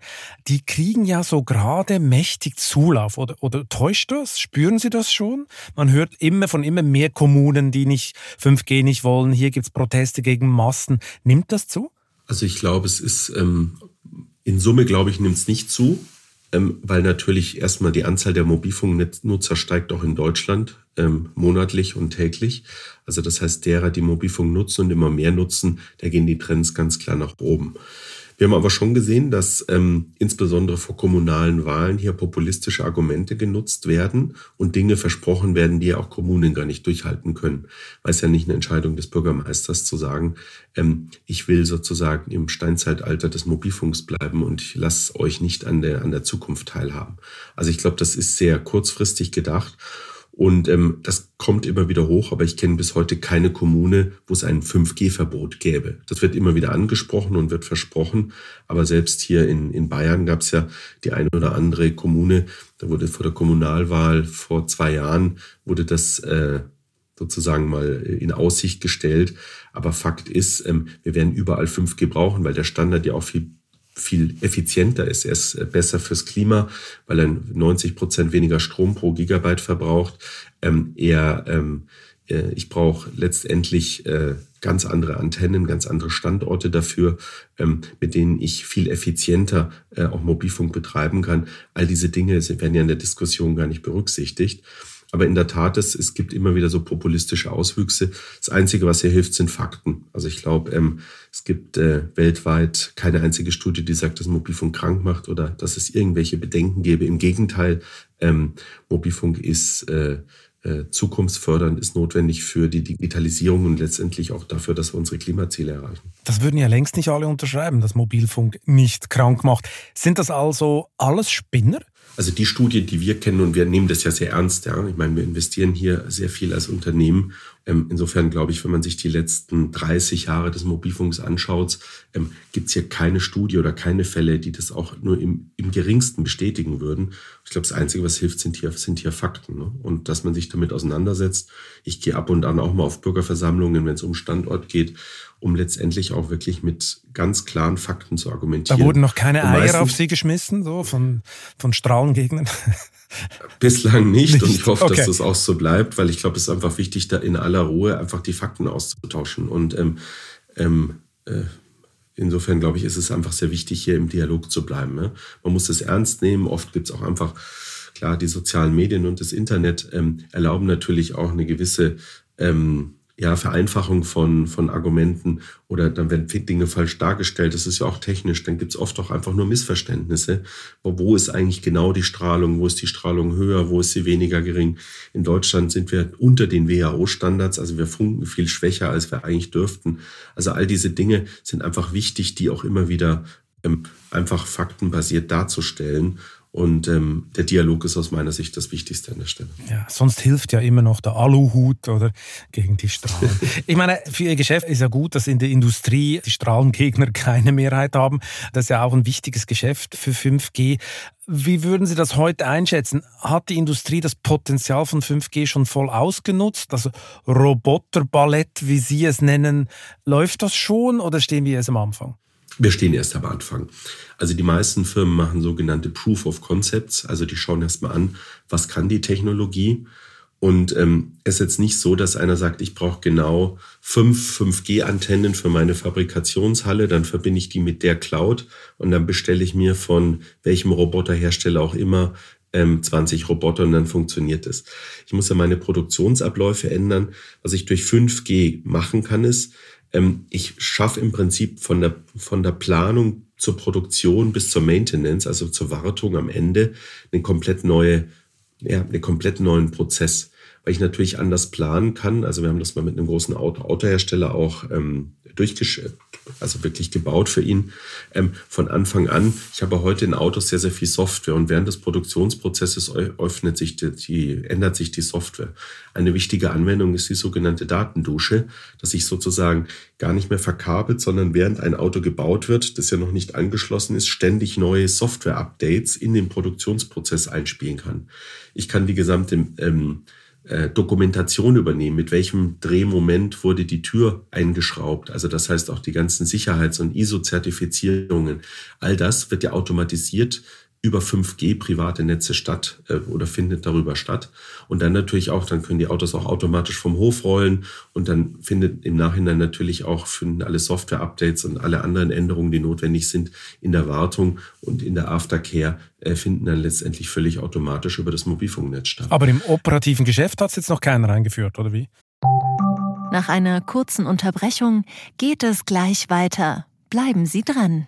Die kriegen ja so gerade mächtig Zulauf. Oder, oder täuscht das? Spüren Sie das schon? Man hört immer von immer mehr Kommunen, die nicht 5G nicht wollen. Hier gibt's Proteste gegen Massen. Nimmt das zu? Also ich glaube, es ist ähm, in Summe, glaube ich, nimmt es nicht zu ähm, weil natürlich erstmal die Anzahl der Mobilfunknutzer steigt auch in Deutschland ähm, monatlich und täglich. Also das heißt, derer, die Mobilfunk nutzen und immer mehr nutzen, da gehen die Trends ganz klar nach oben. Wir haben aber schon gesehen, dass ähm, insbesondere vor kommunalen Wahlen hier populistische Argumente genutzt werden und Dinge versprochen werden, die ja auch Kommunen gar nicht durchhalten können. Weil es ja nicht eine Entscheidung des Bürgermeisters zu sagen, ähm, ich will sozusagen im Steinzeitalter des Mobilfunks bleiben und ich lasse euch nicht an der, an der Zukunft teilhaben. Also ich glaube, das ist sehr kurzfristig gedacht. Und ähm, das kommt immer wieder hoch, aber ich kenne bis heute keine Kommune, wo es ein 5G-Verbot gäbe. Das wird immer wieder angesprochen und wird versprochen. Aber selbst hier in, in Bayern gab es ja die eine oder andere Kommune, da wurde vor der Kommunalwahl vor zwei Jahren, wurde das äh, sozusagen mal in Aussicht gestellt. Aber Fakt ist, ähm, wir werden überall 5G brauchen, weil der Standard ja auch viel viel effizienter ist. Er ist äh, besser fürs Klima, weil er 90 Prozent weniger Strom pro Gigabyte verbraucht. Ähm, er, ähm, äh, ich brauche letztendlich äh, ganz andere Antennen, ganz andere Standorte dafür, ähm, mit denen ich viel effizienter äh, auch Mobilfunk betreiben kann. All diese Dinge werden ja in der Diskussion gar nicht berücksichtigt. Aber in der Tat, es, es gibt immer wieder so populistische Auswüchse. Das Einzige, was hier hilft, sind Fakten. Also ich glaube, ähm, es gibt äh, weltweit keine einzige Studie, die sagt, dass Mobilfunk krank macht oder dass es irgendwelche Bedenken gäbe. Im Gegenteil, ähm, Mobilfunk ist äh, äh, zukunftsfördernd, ist notwendig für die Digitalisierung und letztendlich auch dafür, dass wir unsere Klimaziele erreichen. Das würden ja längst nicht alle unterschreiben, dass Mobilfunk nicht krank macht. Sind das also alles Spinner? Also die Studie, die wir kennen, und wir nehmen das ja sehr ernst, ja. Ich meine, wir investieren hier sehr viel als Unternehmen. Ähm, insofern glaube ich, wenn man sich die letzten 30 Jahre des Mobilfunks anschaut, ähm, gibt es hier keine Studie oder keine Fälle, die das auch nur im, im geringsten bestätigen würden. Ich glaube, das Einzige, was hilft, sind hier, sind hier Fakten. Ne? Und dass man sich damit auseinandersetzt. Ich gehe ab und an auch mal auf Bürgerversammlungen, wenn es um Standort geht um letztendlich auch wirklich mit ganz klaren Fakten zu argumentieren. Da wurden noch keine Eier auf Sie geschmissen, so von, von Strahlengegnern? Bislang nicht, nicht, und ich hoffe, okay. dass das auch so bleibt, weil ich glaube, es ist einfach wichtig, da in aller Ruhe einfach die Fakten auszutauschen. Und ähm, ähm, äh, insofern glaube ich, ist es einfach sehr wichtig, hier im Dialog zu bleiben. Ne? Man muss es ernst nehmen. Oft gibt es auch einfach, klar, die sozialen Medien und das Internet ähm, erlauben natürlich auch eine gewisse ähm, ja, Vereinfachung von, von Argumenten oder dann werden Dinge falsch dargestellt. Das ist ja auch technisch. Dann gibt es oft auch einfach nur Missverständnisse. Wo, wo ist eigentlich genau die Strahlung? Wo ist die Strahlung höher? Wo ist sie weniger gering? In Deutschland sind wir unter den WHO-Standards. Also wir funken viel schwächer, als wir eigentlich dürften. Also all diese Dinge sind einfach wichtig, die auch immer wieder ähm, einfach faktenbasiert darzustellen. Und ähm, der Dialog ist aus meiner Sicht das Wichtigste an der Stelle. Ja, sonst hilft ja immer noch der Aluhut oder gegen die Strahlen. ich meine, für Ihr Geschäft ist ja gut, dass in der Industrie die Strahlengegner keine Mehrheit haben. Das ist ja auch ein wichtiges Geschäft für 5G. Wie würden Sie das heute einschätzen? Hat die Industrie das Potenzial von 5G schon voll ausgenutzt? Also Roboterballett, wie Sie es nennen, läuft das schon oder stehen wir erst am Anfang? Wir stehen erst am Anfang. Also die meisten Firmen machen sogenannte Proof of Concepts, also die schauen erstmal an, was kann die Technologie. Und ähm, es ist jetzt nicht so, dass einer sagt, ich brauche genau fünf 5G-Antennen für meine Fabrikationshalle, dann verbinde ich die mit der Cloud und dann bestelle ich mir von welchem Roboterhersteller auch immer ähm, 20 Roboter und dann funktioniert es. Ich muss ja meine Produktionsabläufe ändern. Was ich durch 5G machen kann, ist, ähm, ich schaffe im Prinzip von der, von der Planung zur Produktion bis zur Maintenance, also zur Wartung am Ende, einen komplett neue, ja, einen komplett neuen Prozess, weil ich natürlich anders planen kann. Also wir haben das mal mit einem großen Auto, Autohersteller auch ähm, durchgesch also wirklich gebaut für ihn ähm, von Anfang an. Ich habe heute in Autos sehr, sehr viel Software und während des Produktionsprozesses öffnet sich die, die, ändert sich die Software. Eine wichtige Anwendung ist die sogenannte Datendusche, dass ich sozusagen gar nicht mehr verkabelt, sondern während ein Auto gebaut wird, das ja noch nicht angeschlossen ist, ständig neue Software-Updates in den Produktionsprozess einspielen kann. Ich kann die gesamte ähm, äh, Dokumentation übernehmen, mit welchem Drehmoment wurde die Tür eingeschraubt. Also das heißt auch die ganzen Sicherheits- und ISO-Zertifizierungen. All das wird ja automatisiert über 5G private Netze statt äh, oder findet darüber statt. Und dann natürlich auch, dann können die Autos auch automatisch vom Hof rollen und dann findet im Nachhinein natürlich auch finden alle Software-Updates und alle anderen Änderungen, die notwendig sind, in der Wartung und in der Aftercare äh, finden dann letztendlich völlig automatisch über das Mobilfunknetz statt. Aber im operativen Geschäft hat es jetzt noch keiner eingeführt, oder wie? Nach einer kurzen Unterbrechung geht es gleich weiter. Bleiben Sie dran.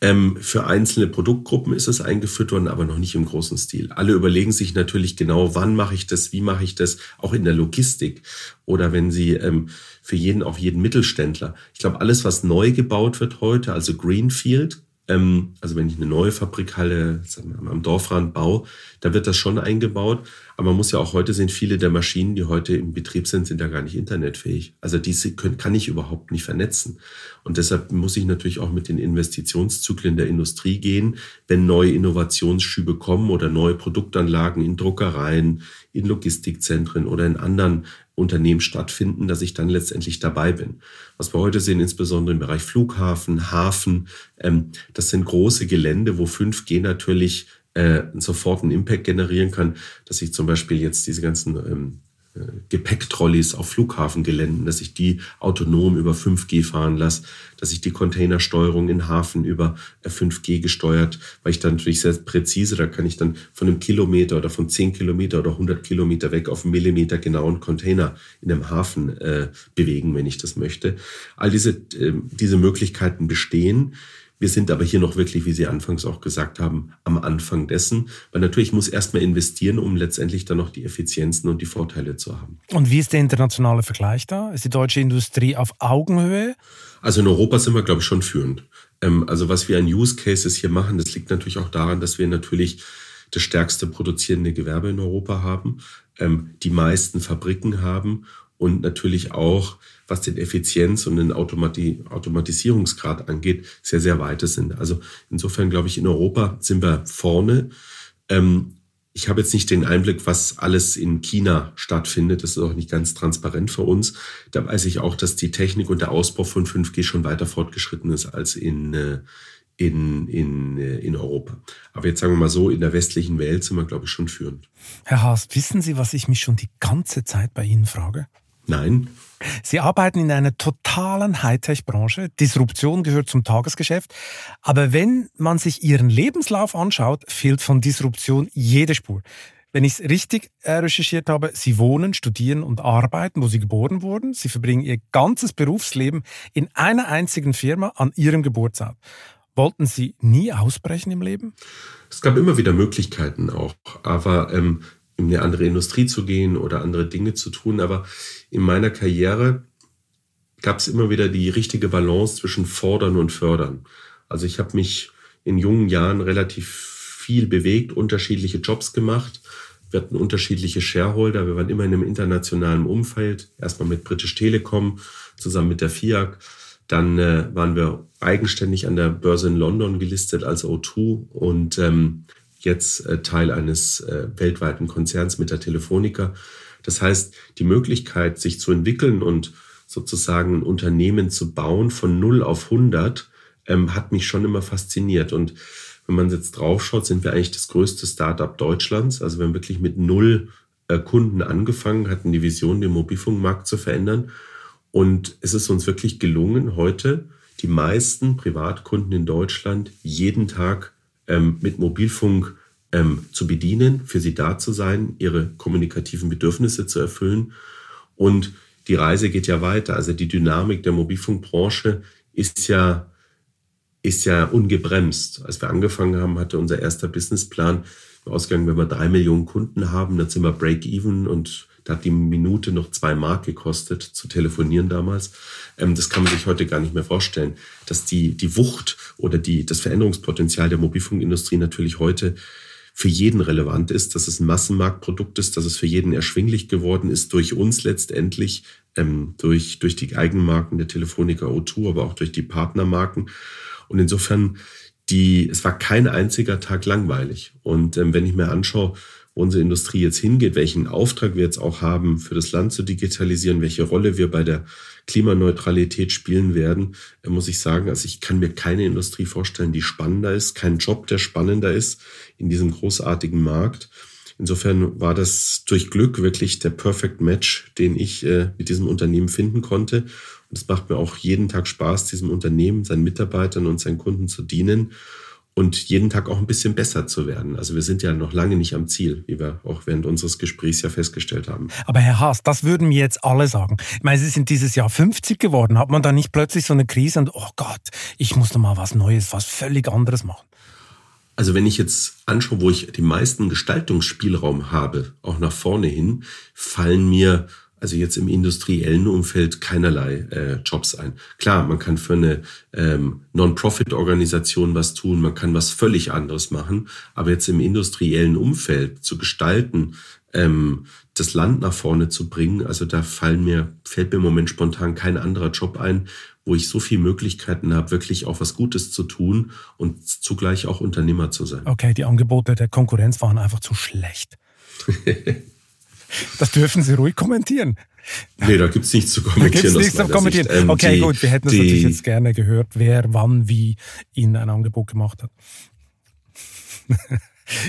Ähm, für einzelne Produktgruppen ist es eingeführt worden, aber noch nicht im großen Stil. Alle überlegen sich natürlich genau, wann mache ich das, wie mache ich das, auch in der Logistik oder wenn sie ähm, für jeden, auch jeden Mittelständler. Ich glaube, alles, was neu gebaut wird heute, also Greenfield, ähm, also wenn ich eine neue Fabrikhalle wir, am Dorfrand baue, da wird das schon eingebaut. Aber man muss ja auch heute sehen, viele der Maschinen, die heute im Betrieb sind, sind ja gar nicht internetfähig. Also diese können, kann ich überhaupt nicht vernetzen. Und deshalb muss ich natürlich auch mit den Investitionszyklen der Industrie gehen, wenn neue Innovationsschübe kommen oder neue Produktanlagen in Druckereien, in Logistikzentren oder in anderen Unternehmen stattfinden, dass ich dann letztendlich dabei bin. Was wir heute sehen, insbesondere im Bereich Flughafen, Hafen, ähm, das sind große Gelände, wo 5G natürlich äh, sofort einen Impact generieren kann, dass ich zum Beispiel jetzt diese ganzen ähm, äh, Gepäcktrolleys auf Flughafengeländen, dass ich die autonom über 5G fahren lasse, dass ich die Containersteuerung in Hafen über 5G äh, gesteuert, weil ich dann natürlich sehr präzise, da kann ich dann von einem Kilometer oder von 10 Kilometer oder 100 Kilometer weg auf einen Millimeter genauen Container in einem Hafen äh, bewegen, wenn ich das möchte. All diese, äh, diese Möglichkeiten bestehen. Wir sind aber hier noch wirklich, wie Sie anfangs auch gesagt haben, am Anfang dessen, weil natürlich muss erstmal investieren, um letztendlich dann noch die Effizienzen und die Vorteile zu haben. Und wie ist der internationale Vergleich da? Ist die deutsche Industrie auf Augenhöhe? Also in Europa sind wir, glaube ich, schon führend. Ähm, also was wir an Use Cases hier machen, das liegt natürlich auch daran, dass wir natürlich das stärkste produzierende Gewerbe in Europa haben, ähm, die meisten Fabriken haben und natürlich auch was den Effizienz und den Automati Automatisierungsgrad angeht, sehr, sehr weite sind. Also insofern glaube ich, in Europa sind wir vorne. Ähm, ich habe jetzt nicht den Einblick, was alles in China stattfindet. Das ist auch nicht ganz transparent für uns. Da weiß ich auch, dass die Technik und der Ausbau von 5G schon weiter fortgeschritten ist als in, äh, in, in, äh, in Europa. Aber jetzt sagen wir mal so, in der westlichen Welt sind wir, glaube ich, schon führend. Herr Haas, wissen Sie, was ich mich schon die ganze Zeit bei Ihnen frage? Nein. Sie arbeiten in einer totalen Hightech-Branche. Disruption gehört zum Tagesgeschäft. Aber wenn man sich Ihren Lebenslauf anschaut, fehlt von Disruption jede Spur. Wenn ich es richtig äh, recherchiert habe, Sie wohnen, studieren und arbeiten, wo Sie geboren wurden. Sie verbringen Ihr ganzes Berufsleben in einer einzigen Firma an Ihrem Geburtsort. Wollten Sie nie ausbrechen im Leben? Es gab immer wieder Möglichkeiten auch, aber ähm, in eine andere Industrie zu gehen oder andere Dinge zu tun. Aber in meiner Karriere gab es immer wieder die richtige Balance zwischen Fordern und Fördern. Also ich habe mich in jungen Jahren relativ viel bewegt, unterschiedliche Jobs gemacht. Wir hatten unterschiedliche Shareholder. Wir waren immer in einem internationalen Umfeld. Erstmal mit British Telekom, zusammen mit der FIAC. Dann äh, waren wir eigenständig an der Börse in London gelistet als O2 und ähm, jetzt äh, Teil eines äh, weltweiten Konzerns mit der Telefonica. Das heißt, die Möglichkeit, sich zu entwickeln und sozusagen ein Unternehmen zu bauen von 0 auf 100, ähm, hat mich schon immer fasziniert. Und wenn man jetzt draufschaut, sind wir eigentlich das größte Startup Deutschlands. Also wir haben wirklich mit null äh, Kunden angefangen, hatten die Vision, den Mobilfunkmarkt zu verändern. Und es ist uns wirklich gelungen, heute die meisten Privatkunden in Deutschland jeden Tag ähm, mit Mobilfunk ähm, zu bedienen, für sie da zu sein, ihre kommunikativen Bedürfnisse zu erfüllen. Und die Reise geht ja weiter. Also die Dynamik der Mobilfunkbranche ist ja, ist ja ungebremst. Als wir angefangen haben, hatte unser erster Businessplan ausgegangen, wenn wir drei Millionen Kunden haben, dann sind wir Break-Even und da hat die Minute noch zwei Mark gekostet, zu telefonieren damals. Ähm, das kann man sich heute gar nicht mehr vorstellen, dass die, die Wucht oder die, das Veränderungspotenzial der Mobilfunkindustrie natürlich heute für jeden relevant ist, dass es ein Massenmarktprodukt ist, dass es für jeden erschwinglich geworden ist durch uns letztendlich, ähm, durch, durch die Eigenmarken der Telefonica O2, aber auch durch die Partnermarken. Und insofern, die, es war kein einziger Tag langweilig. Und ähm, wenn ich mir anschaue, unsere Industrie jetzt hingeht, welchen Auftrag wir jetzt auch haben, für das Land zu digitalisieren, welche Rolle wir bei der Klimaneutralität spielen werden, äh, muss ich sagen, also ich kann mir keine Industrie vorstellen, die spannender ist, kein Job, der spannender ist in diesem großartigen Markt. Insofern war das durch Glück wirklich der Perfect Match, den ich äh, mit diesem Unternehmen finden konnte. Und es macht mir auch jeden Tag Spaß, diesem Unternehmen, seinen Mitarbeitern und seinen Kunden zu dienen und jeden Tag auch ein bisschen besser zu werden. Also wir sind ja noch lange nicht am Ziel, wie wir auch während unseres Gesprächs ja festgestellt haben. Aber Herr Haas, das würden mir jetzt alle sagen. Ich meine, Sie sind dieses Jahr 50 geworden. Hat man da nicht plötzlich so eine Krise und, oh Gott, ich muss noch mal was Neues, was völlig anderes machen? Also wenn ich jetzt anschaue, wo ich den meisten Gestaltungsspielraum habe, auch nach vorne hin, fallen mir also jetzt im industriellen Umfeld keinerlei äh, Jobs ein. Klar, man kann für eine ähm, Non-Profit-Organisation was tun, man kann was völlig anderes machen, aber jetzt im industriellen Umfeld zu gestalten, ähm, das Land nach vorne zu bringen, also da fallen mir, fällt mir im Moment spontan kein anderer Job ein, wo ich so viele Möglichkeiten habe, wirklich auch was Gutes zu tun und zugleich auch Unternehmer zu sein. Okay, die Angebote der Konkurrenz waren einfach zu schlecht. Das dürfen Sie ruhig kommentieren. Nee, da gibt es nichts zu kommentieren. Da gibt's nichts zu kommentieren. Ähm, okay, die, gut, wir hätten die, natürlich jetzt gerne gehört, wer wann wie Ihnen ein Angebot gemacht hat.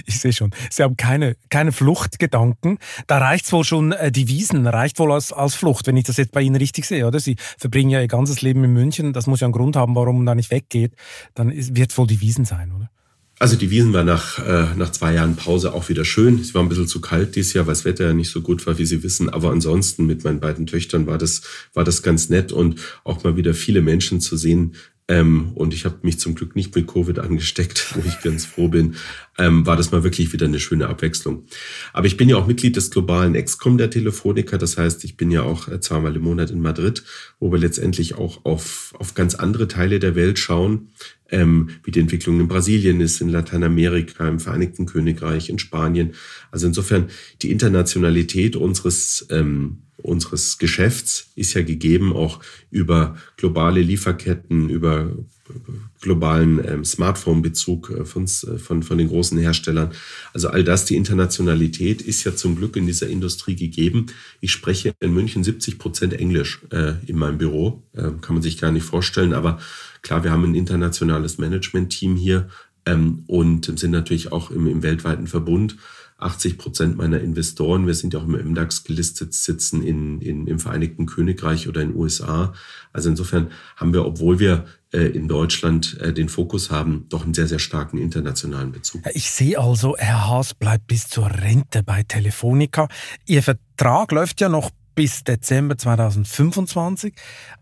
ich sehe schon. Sie haben keine, keine Fluchtgedanken. Da reicht's wohl schon, äh, die Wiesen reicht wohl als, als Flucht, wenn ich das jetzt bei Ihnen richtig sehe, oder? Sie verbringen ja Ihr ganzes Leben in München. Das muss ja einen Grund haben, warum man da nicht weggeht. Dann ist, wird wohl die Wiesen sein, oder? Also die Wiesen war nach, äh, nach zwei Jahren Pause auch wieder schön. Es war ein bisschen zu kalt dieses Jahr, weil das Wetter ja nicht so gut war, wie Sie wissen. Aber ansonsten mit meinen beiden Töchtern war das, war das ganz nett und auch mal wieder viele Menschen zu sehen. Ähm, und ich habe mich zum Glück nicht mit Covid angesteckt, wo ich ganz froh bin. Ähm, war das mal wirklich wieder eine schöne Abwechslung. Aber ich bin ja auch Mitglied des globalen Excom der Telefonica. Das heißt, ich bin ja auch äh, zweimal im Monat in Madrid, wo wir letztendlich auch auf, auf ganz andere Teile der Welt schauen ähm, wie die Entwicklung in Brasilien ist, in Lateinamerika, im Vereinigten Königreich, in Spanien. Also insofern die Internationalität unseres ähm, unseres Geschäfts ist ja gegeben auch über globale Lieferketten, über globalen ähm, Smartphone-Bezug äh, von, äh, von, von den großen Herstellern. Also all das, die Internationalität ist ja zum Glück in dieser Industrie gegeben. Ich spreche in München 70 Prozent Englisch äh, in meinem Büro, äh, kann man sich gar nicht vorstellen, aber Klar, wir haben ein internationales Management-Team hier ähm, und sind natürlich auch im, im weltweiten Verbund. 80 Prozent meiner Investoren, wir sind ja auch im MDAX gelistet, sitzen in, in, im Vereinigten Königreich oder in den USA. Also insofern haben wir, obwohl wir äh, in Deutschland äh, den Fokus haben, doch einen sehr, sehr starken internationalen Bezug. Ich sehe also, Herr Haas bleibt bis zur Rente bei Telefonica. Ihr Vertrag läuft ja noch bis Dezember 2025.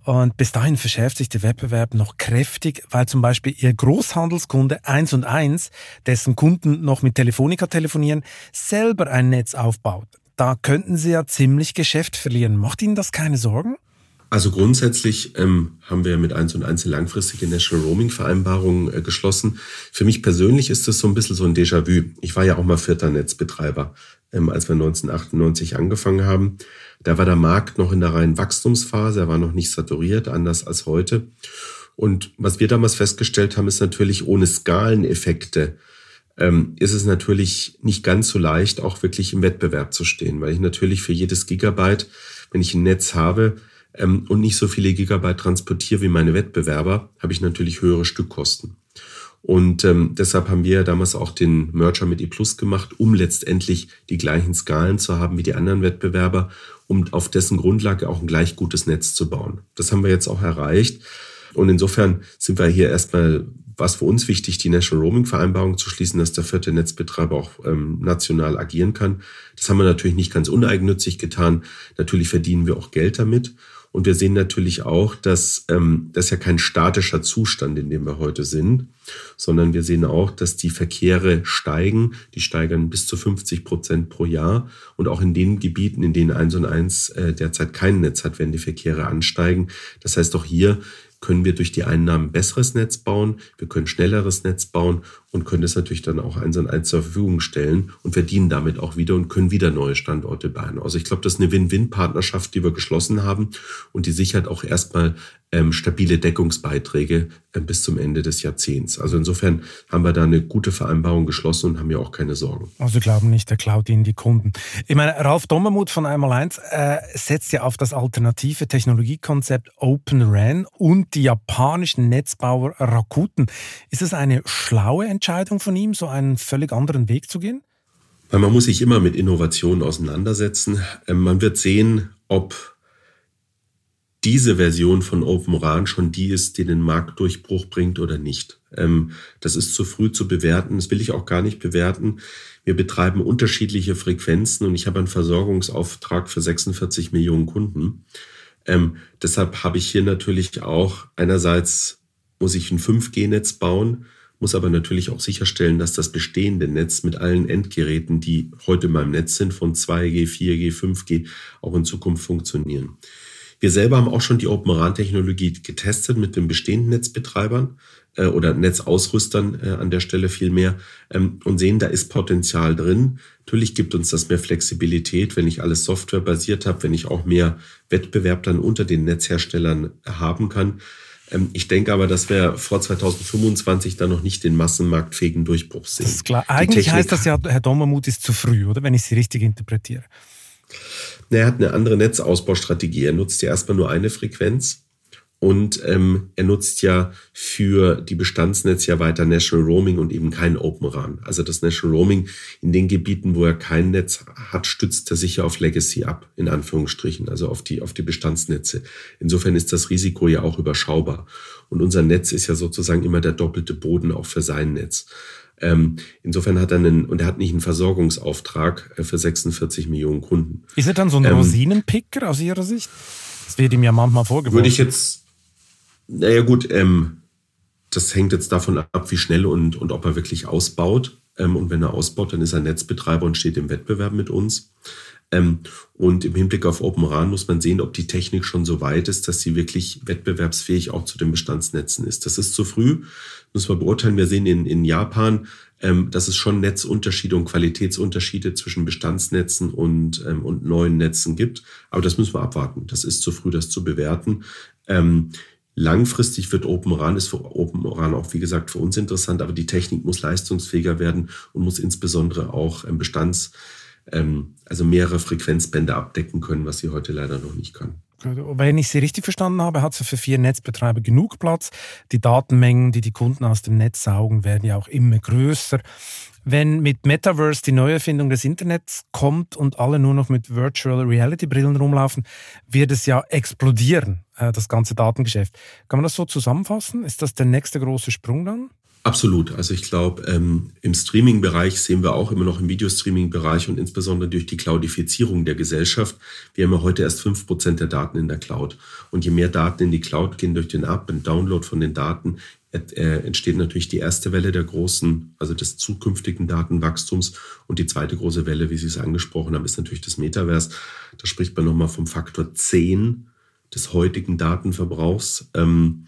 Und bis dahin verschärft sich der Wettbewerb noch kräftig, weil zum Beispiel Ihr Großhandelskunde 1 und 1, dessen Kunden noch mit Telefonica telefonieren, selber ein Netz aufbaut. Da könnten Sie ja ziemlich Geschäft verlieren. Macht Ihnen das keine Sorgen? Also grundsätzlich ähm, haben wir mit 1 und 1 eine langfristige National Roaming Vereinbarung äh, geschlossen. Für mich persönlich ist das so ein bisschen so ein Déjà-vu. Ich war ja auch mal vierter Netzbetreiber, ähm, als wir 1998 angefangen haben. Da war der Markt noch in der reinen Wachstumsphase, er war noch nicht saturiert, anders als heute. Und was wir damals festgestellt haben, ist natürlich ohne Skaleneffekte ähm, ist es natürlich nicht ganz so leicht, auch wirklich im Wettbewerb zu stehen, weil ich natürlich für jedes Gigabyte, wenn ich ein Netz habe ähm, und nicht so viele Gigabyte transportiere wie meine Wettbewerber, habe ich natürlich höhere Stückkosten. Und ähm, deshalb haben wir damals auch den Merger mit ePlus gemacht, um letztendlich die gleichen Skalen zu haben wie die anderen Wettbewerber, um auf dessen Grundlage auch ein gleich gutes Netz zu bauen. Das haben wir jetzt auch erreicht. Und insofern sind wir hier erstmal, was für uns wichtig, die National Roaming Vereinbarung zu schließen, dass der vierte Netzbetreiber auch ähm, national agieren kann. Das haben wir natürlich nicht ganz uneigennützig getan. Natürlich verdienen wir auch Geld damit. Und wir sehen natürlich auch, dass ähm, das ja kein statischer Zustand, in dem wir heute sind, sondern wir sehen auch, dass die Verkehre steigen. Die steigern bis zu 50 Prozent pro Jahr. Und auch in den Gebieten, in denen 1 und 1 äh, derzeit kein Netz hat, werden die Verkehre ansteigen. Das heißt, auch hier können wir durch die Einnahmen besseres Netz bauen, wir können schnelleres Netz bauen und können es natürlich dann auch eins und eins zur Verfügung stellen und verdienen damit auch wieder und können wieder neue Standorte bauen. Also ich glaube, das ist eine Win-Win-Partnerschaft, die wir geschlossen haben und die sichert auch erstmal ähm, stabile Deckungsbeiträge äh, bis zum Ende des Jahrzehnts. Also insofern haben wir da eine gute Vereinbarung geschlossen und haben ja auch keine Sorgen. Also glauben nicht, der klaut Ihnen die Kunden. Ich meine, Ralf Dommermuth von einmal eins äh, setzt ja auf das alternative Technologiekonzept Open RAN und die japanischen Netzbauer Rakuten. Ist es eine schlaue Entscheidung von ihm, so einen völlig anderen Weg zu gehen? Weil man muss sich immer mit Innovationen auseinandersetzen. Ähm, man wird sehen, ob diese Version von OpenRAN schon die ist, die den Marktdurchbruch bringt oder nicht. Ähm, das ist zu früh zu bewerten. Das will ich auch gar nicht bewerten. Wir betreiben unterschiedliche Frequenzen und ich habe einen Versorgungsauftrag für 46 Millionen Kunden. Ähm, deshalb habe ich hier natürlich auch einerseits muss ich ein 5G-Netz bauen, muss aber natürlich auch sicherstellen, dass das bestehende Netz mit allen Endgeräten, die heute in meinem Netz sind, von 2G, 4G, 5G, auch in Zukunft funktionieren. Wir selber haben auch schon die Open RAN-Technologie getestet mit den bestehenden Netzbetreibern äh, oder Netzausrüstern äh, an der Stelle viel mehr ähm, und sehen, da ist Potenzial drin. Natürlich gibt uns das mehr Flexibilität, wenn ich alles softwarebasiert habe, wenn ich auch mehr Wettbewerb dann unter den Netzherstellern haben kann. Ähm, ich denke aber, dass wir vor 2025 dann noch nicht den massenmarktfähigen Durchbruch sehen. Das ist klar. Eigentlich heißt das ja, Herr Dommermuth ist zu früh, oder? Wenn ich Sie richtig interpretiere. Er hat eine andere Netzausbaustrategie. Er nutzt ja erstmal nur eine Frequenz und ähm, er nutzt ja für die Bestandsnetze ja weiter National Roaming und eben kein Open RAN. Also das National Roaming in den Gebieten, wo er kein Netz hat, stützt er sich ja auf Legacy ab, in Anführungsstrichen, also auf die, auf die Bestandsnetze. Insofern ist das Risiko ja auch überschaubar. Und unser Netz ist ja sozusagen immer der doppelte Boden auch für sein Netz. Ähm, insofern hat er einen, und er hat nicht einen Versorgungsauftrag äh, für 46 Millionen Kunden. Ist er dann so ein ähm, Rosinenpicker aus Ihrer Sicht? Das wird ihm ja manchmal vorgeworfen. Würde ich jetzt, naja gut, ähm, das hängt jetzt davon ab, wie schnell und, und ob er wirklich ausbaut. Ähm, und wenn er ausbaut, dann ist er Netzbetreiber und steht im Wettbewerb mit uns. Ähm, und im Hinblick auf Open RAN muss man sehen, ob die Technik schon so weit ist, dass sie wirklich wettbewerbsfähig auch zu den Bestandsnetzen ist. Das ist zu früh, müssen wir beurteilen. Wir sehen in, in Japan, ähm, dass es schon Netzunterschiede und Qualitätsunterschiede zwischen Bestandsnetzen und, ähm, und neuen Netzen gibt. Aber das müssen wir abwarten. Das ist zu früh, das zu bewerten. Ähm, Langfristig wird Open RAN, ist für Open RAN auch, wie gesagt, für uns interessant, aber die Technik muss leistungsfähiger werden und muss insbesondere auch im Bestands, ähm, also mehrere Frequenzbänder abdecken können, was sie heute leider noch nicht kann. Wenn ich Sie richtig verstanden habe, hat es für vier Netzbetreiber genug Platz. Die Datenmengen, die die Kunden aus dem Netz saugen, werden ja auch immer größer. Wenn mit Metaverse die Neuerfindung des Internets kommt und alle nur noch mit Virtual Reality Brillen rumlaufen, wird es ja explodieren, äh, das ganze Datengeschäft. Kann man das so zusammenfassen? Ist das der nächste große Sprung dann? Absolut. Also ich glaube, ähm, im Streaming-Bereich sehen wir auch immer noch im Videostreaming-Bereich und insbesondere durch die Cloudifizierung der Gesellschaft. Wir haben ja heute erst fünf Prozent der Daten in der Cloud. Und je mehr Daten in die Cloud gehen durch den Up- und Download von den Daten, äh, entsteht natürlich die erste Welle der großen, also des zukünftigen Datenwachstums. Und die zweite große Welle, wie Sie es angesprochen haben, ist natürlich das Metaverse. Da spricht man nochmal vom Faktor 10 des heutigen Datenverbrauchs. Ähm,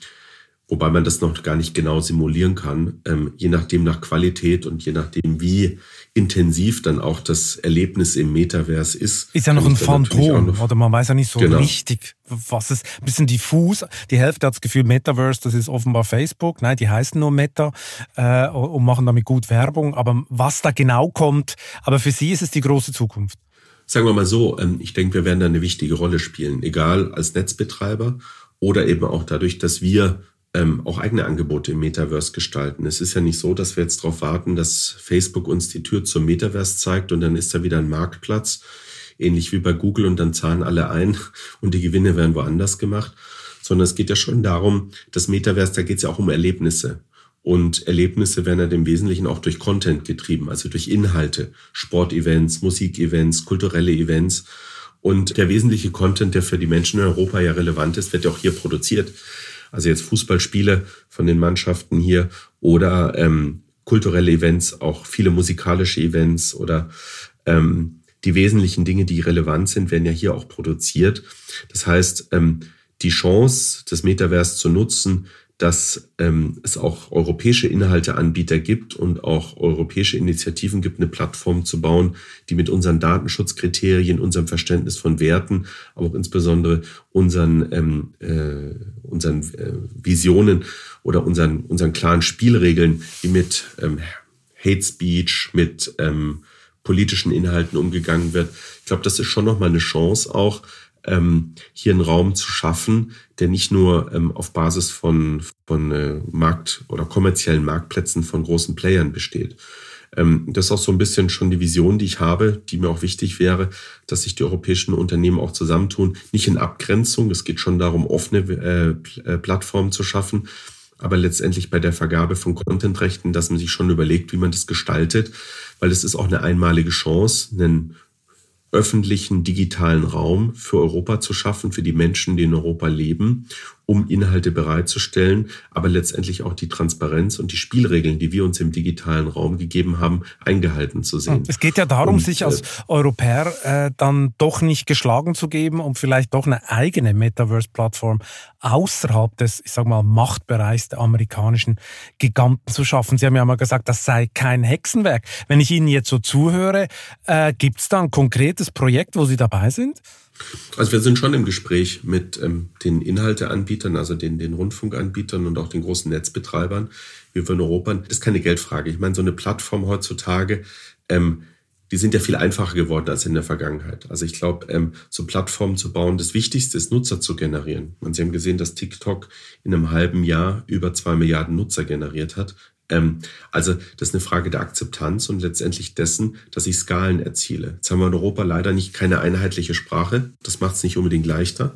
wobei man das noch gar nicht genau simulieren kann, ähm, je nachdem nach Qualität und je nachdem, wie intensiv dann auch das Erlebnis im Metaverse ist. Ist ja noch ein Phantom, oder man weiß ja nicht so genau. richtig, was es, ein bisschen diffus. Die Hälfte hat das Gefühl, Metaverse, das ist offenbar Facebook. Nein, die heißen nur Meta äh, und machen damit gut Werbung. Aber was da genau kommt, aber für Sie ist es die große Zukunft. Sagen wir mal so, ähm, ich denke, wir werden da eine wichtige Rolle spielen, egal als Netzbetreiber oder eben auch dadurch, dass wir ähm, auch eigene Angebote im Metaverse gestalten. Es ist ja nicht so, dass wir jetzt darauf warten, dass Facebook uns die Tür zum Metaverse zeigt und dann ist da wieder ein Marktplatz, ähnlich wie bei Google und dann zahlen alle ein und die Gewinne werden woanders gemacht, sondern es geht ja schon darum, das Metaverse, da geht es ja auch um Erlebnisse. Und Erlebnisse werden ja im Wesentlichen auch durch Content getrieben, also durch Inhalte, Sportevents, Musikevents, kulturelle Events. Und der wesentliche Content, der für die Menschen in Europa ja relevant ist, wird ja auch hier produziert. Also jetzt Fußballspiele von den Mannschaften hier oder ähm, kulturelle Events, auch viele musikalische Events oder ähm, die wesentlichen Dinge, die relevant sind, werden ja hier auch produziert. Das heißt, ähm, die Chance, das Metaverse zu nutzen, dass ähm, es auch europäische Inhalteanbieter gibt und auch europäische Initiativen gibt, eine Plattform zu bauen, die mit unseren Datenschutzkriterien, unserem Verständnis von Werten, aber auch insbesondere unseren, ähm, äh, unseren äh, Visionen oder unseren, unseren klaren Spielregeln, wie mit ähm, Hate Speech, mit ähm, politischen Inhalten umgegangen wird. Ich glaube, das ist schon nochmal eine Chance auch, ähm, hier einen Raum zu schaffen, der nicht nur ähm, auf Basis von, von äh, Markt- oder kommerziellen Marktplätzen von großen Playern besteht. Ähm, das ist auch so ein bisschen schon die Vision, die ich habe, die mir auch wichtig wäre, dass sich die europäischen Unternehmen auch zusammentun. Nicht in Abgrenzung, es geht schon darum, offene äh, äh, Plattformen zu schaffen, aber letztendlich bei der Vergabe von Contentrechten, dass man sich schon überlegt, wie man das gestaltet, weil es ist auch eine einmalige Chance, einen öffentlichen digitalen Raum für Europa zu schaffen, für die Menschen, die in Europa leben, um Inhalte bereitzustellen, aber letztendlich auch die Transparenz und die Spielregeln, die wir uns im digitalen Raum gegeben haben, eingehalten zu sehen. Es geht ja darum, und, sich als äh, Europäer äh, dann doch nicht geschlagen zu geben und vielleicht doch eine eigene Metaverse-Plattform außerhalb des, ich sag mal, Machtbereichs der amerikanischen Giganten zu schaffen. Sie haben ja mal gesagt, das sei kein Hexenwerk. Wenn ich Ihnen jetzt so zuhöre, äh, gibt es da ein konkretes Projekt, wo Sie dabei sind? Also wir sind schon im Gespräch mit ähm, den Inhalteanbietern, also den, den Rundfunkanbietern und auch den großen Netzbetreibern, wie wir in Europa. Das ist keine Geldfrage. Ich meine, so eine Plattform heutzutage, ähm, die sind ja viel einfacher geworden als in der Vergangenheit. Also ich glaube, ähm, so Plattformen zu bauen, das Wichtigste ist, Nutzer zu generieren. Und Sie haben gesehen, dass TikTok in einem halben Jahr über zwei Milliarden Nutzer generiert hat. Ähm, also das ist eine Frage der Akzeptanz und letztendlich dessen, dass ich Skalen erziele. Jetzt haben wir in Europa leider nicht keine einheitliche Sprache. Das macht es nicht unbedingt leichter.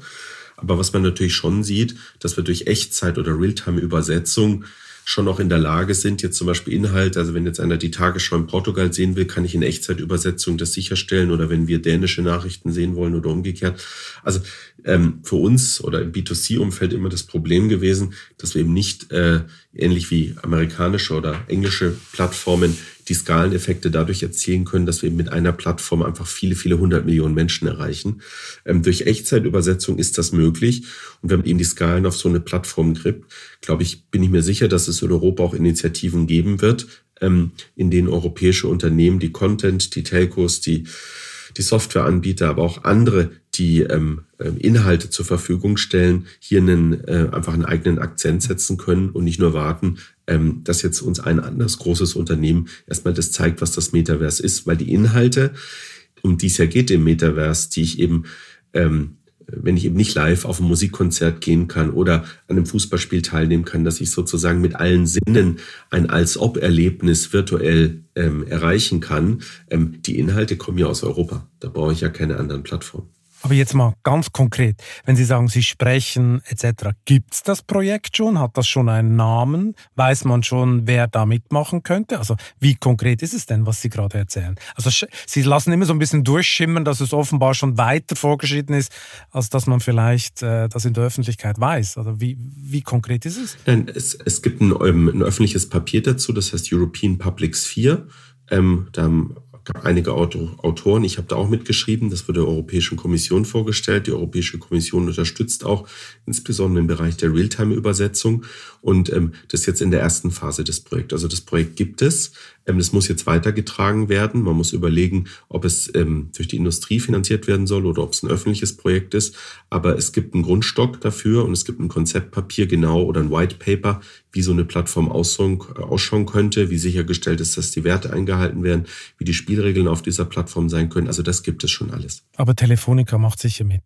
Aber was man natürlich schon sieht, dass wir durch Echtzeit- oder Realtime-Übersetzung schon noch in der Lage sind, jetzt zum Beispiel Inhalt, also wenn jetzt einer die Tagesschau in Portugal sehen will, kann ich in Echtzeitübersetzung das sicherstellen oder wenn wir dänische Nachrichten sehen wollen oder umgekehrt. Also ähm, für uns oder im B2C-Umfeld immer das Problem gewesen, dass wir eben nicht äh, ähnlich wie amerikanische oder englische Plattformen die Skaleneffekte dadurch erzielen können, dass wir mit einer Plattform einfach viele, viele hundert Millionen Menschen erreichen. Ähm, durch Echtzeitübersetzung ist das möglich. Und wenn man eben die Skalen auf so eine Plattform grippt, glaube ich, bin ich mir sicher, dass es in Europa auch Initiativen geben wird, ähm, in denen europäische Unternehmen die Content, die Telcos, die die Softwareanbieter, aber auch andere, die ähm, ähm, Inhalte zur Verfügung stellen, hier einen, äh, einfach einen eigenen Akzent setzen können und nicht nur warten, ähm, dass jetzt uns ein anderes großes Unternehmen erstmal das zeigt, was das Metaverse ist, weil die Inhalte, um die es ja geht im Metaverse, die ich eben ähm, wenn ich eben nicht live auf ein Musikkonzert gehen kann oder an einem Fußballspiel teilnehmen kann, dass ich sozusagen mit allen Sinnen ein Als-Ob-Erlebnis virtuell ähm, erreichen kann. Ähm, die Inhalte kommen ja aus Europa. Da brauche ich ja keine anderen Plattformen. Aber jetzt mal ganz konkret, wenn Sie sagen, Sie sprechen etc., gibt es das Projekt schon? Hat das schon einen Namen? Weiß man schon, wer da mitmachen könnte? Also wie konkret ist es denn, was Sie gerade erzählen? Also Sie lassen immer so ein bisschen durchschimmern, dass es offenbar schon weiter vorgeschritten ist, als dass man vielleicht äh, das in der Öffentlichkeit weiß. Also wie, wie konkret ist es? Nein, es, es gibt ein, ähm, ein öffentliches Papier dazu, das heißt European Public Sphere. Ähm, da haben einige Autoren, ich habe da auch mitgeschrieben, das wird der Europäischen Kommission vorgestellt. Die Europäische Kommission unterstützt auch insbesondere im Bereich der Realtime-Übersetzung und ähm, das ist jetzt in der ersten Phase des Projekts. Also das Projekt gibt es, ähm, das muss jetzt weitergetragen werden. Man muss überlegen, ob es ähm, durch die Industrie finanziert werden soll oder ob es ein öffentliches Projekt ist. Aber es gibt einen Grundstock dafür und es gibt ein Konzeptpapier genau oder ein White Paper, wie so eine Plattform ausschauen könnte, wie sichergestellt ist, dass die Werte eingehalten werden, wie die Spielregeln auf dieser Plattform sein können. Also das gibt es schon alles. Aber Telefonica macht sicher mit.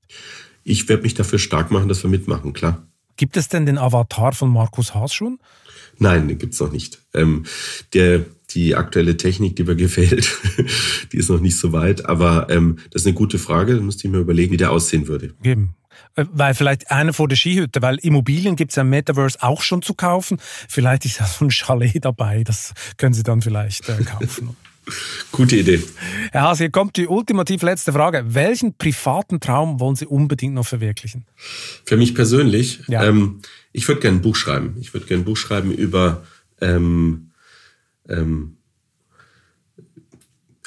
Ich werde mich dafür stark machen, dass wir mitmachen, klar. Gibt es denn den Avatar von Markus Haas schon? Nein, den gibt's noch nicht. Ähm, der, die aktuelle Technik, die mir gefällt, die ist noch nicht so weit. Aber ähm, das ist eine gute Frage. Da müsste ich mir überlegen, wie der aussehen würde. Geben. Äh, weil vielleicht einer vor der Skihütte, weil Immobilien gibt es ja im Metaverse auch schon zu kaufen. Vielleicht ist ja so ein Chalet dabei, das können Sie dann vielleicht äh, kaufen. Gute Idee. Herr Haas, hier kommt die ultimativ letzte Frage. Welchen privaten Traum wollen Sie unbedingt noch verwirklichen? Für mich persönlich, ja. ähm, ich würde gerne ein Buch schreiben. Ich würde gerne ein Buch schreiben über ähm, ähm,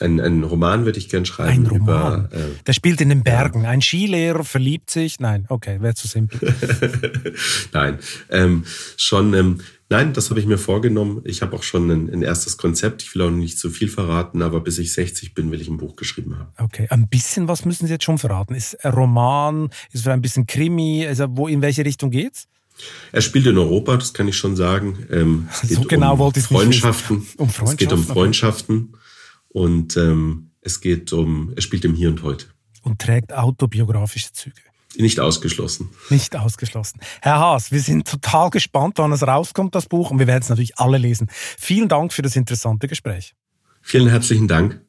ein, ein Roman würde ich gern schreiben. Ein Roman? Über, äh, Der spielt in den Bergen. Ja. Ein Skilehrer verliebt sich. Nein, okay, wäre zu simpel. nein, ähm, schon. Ähm, nein, das habe ich mir vorgenommen. Ich habe auch schon ein, ein, erstes Konzept. Ich will auch nicht zu viel verraten, aber bis ich 60 bin, will ich ein Buch geschrieben haben. Okay, ein bisschen was müssen Sie jetzt schon verraten. Ist ein Roman? Ist es ein bisschen Krimi? Also wo in welche Richtung geht's? Er spielt in Europa, das kann ich schon sagen. Ähm, so genau um wollte ich Freundschaften. Um Freundschaften. Es geht um Freundschaften. Und ähm, es geht um, er spielt im Hier und Heute. Und trägt autobiografische Züge. Nicht ausgeschlossen. Nicht ausgeschlossen. Herr Haas, wir sind total gespannt, wann es rauskommt, das Buch, und wir werden es natürlich alle lesen. Vielen Dank für das interessante Gespräch. Vielen herzlichen Dank.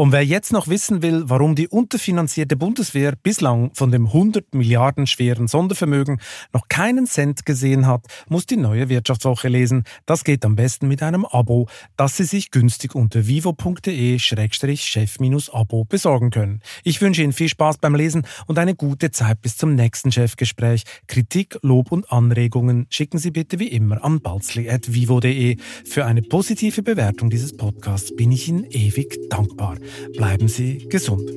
Und wer jetzt noch wissen will, warum die unterfinanzierte Bundeswehr bislang von dem 100 Milliarden schweren Sondervermögen noch keinen Cent gesehen hat, muss die neue Wirtschaftswoche lesen. Das geht am besten mit einem Abo, das Sie sich günstig unter vivo.de-chef-abo besorgen können. Ich wünsche Ihnen viel Spaß beim Lesen und eine gute Zeit bis zum nächsten Chefgespräch. Kritik, Lob und Anregungen schicken Sie bitte wie immer an balzli.vivo.de. Für eine positive Bewertung dieses Podcasts bin ich Ihnen ewig dankbar. Bleiben Sie gesund.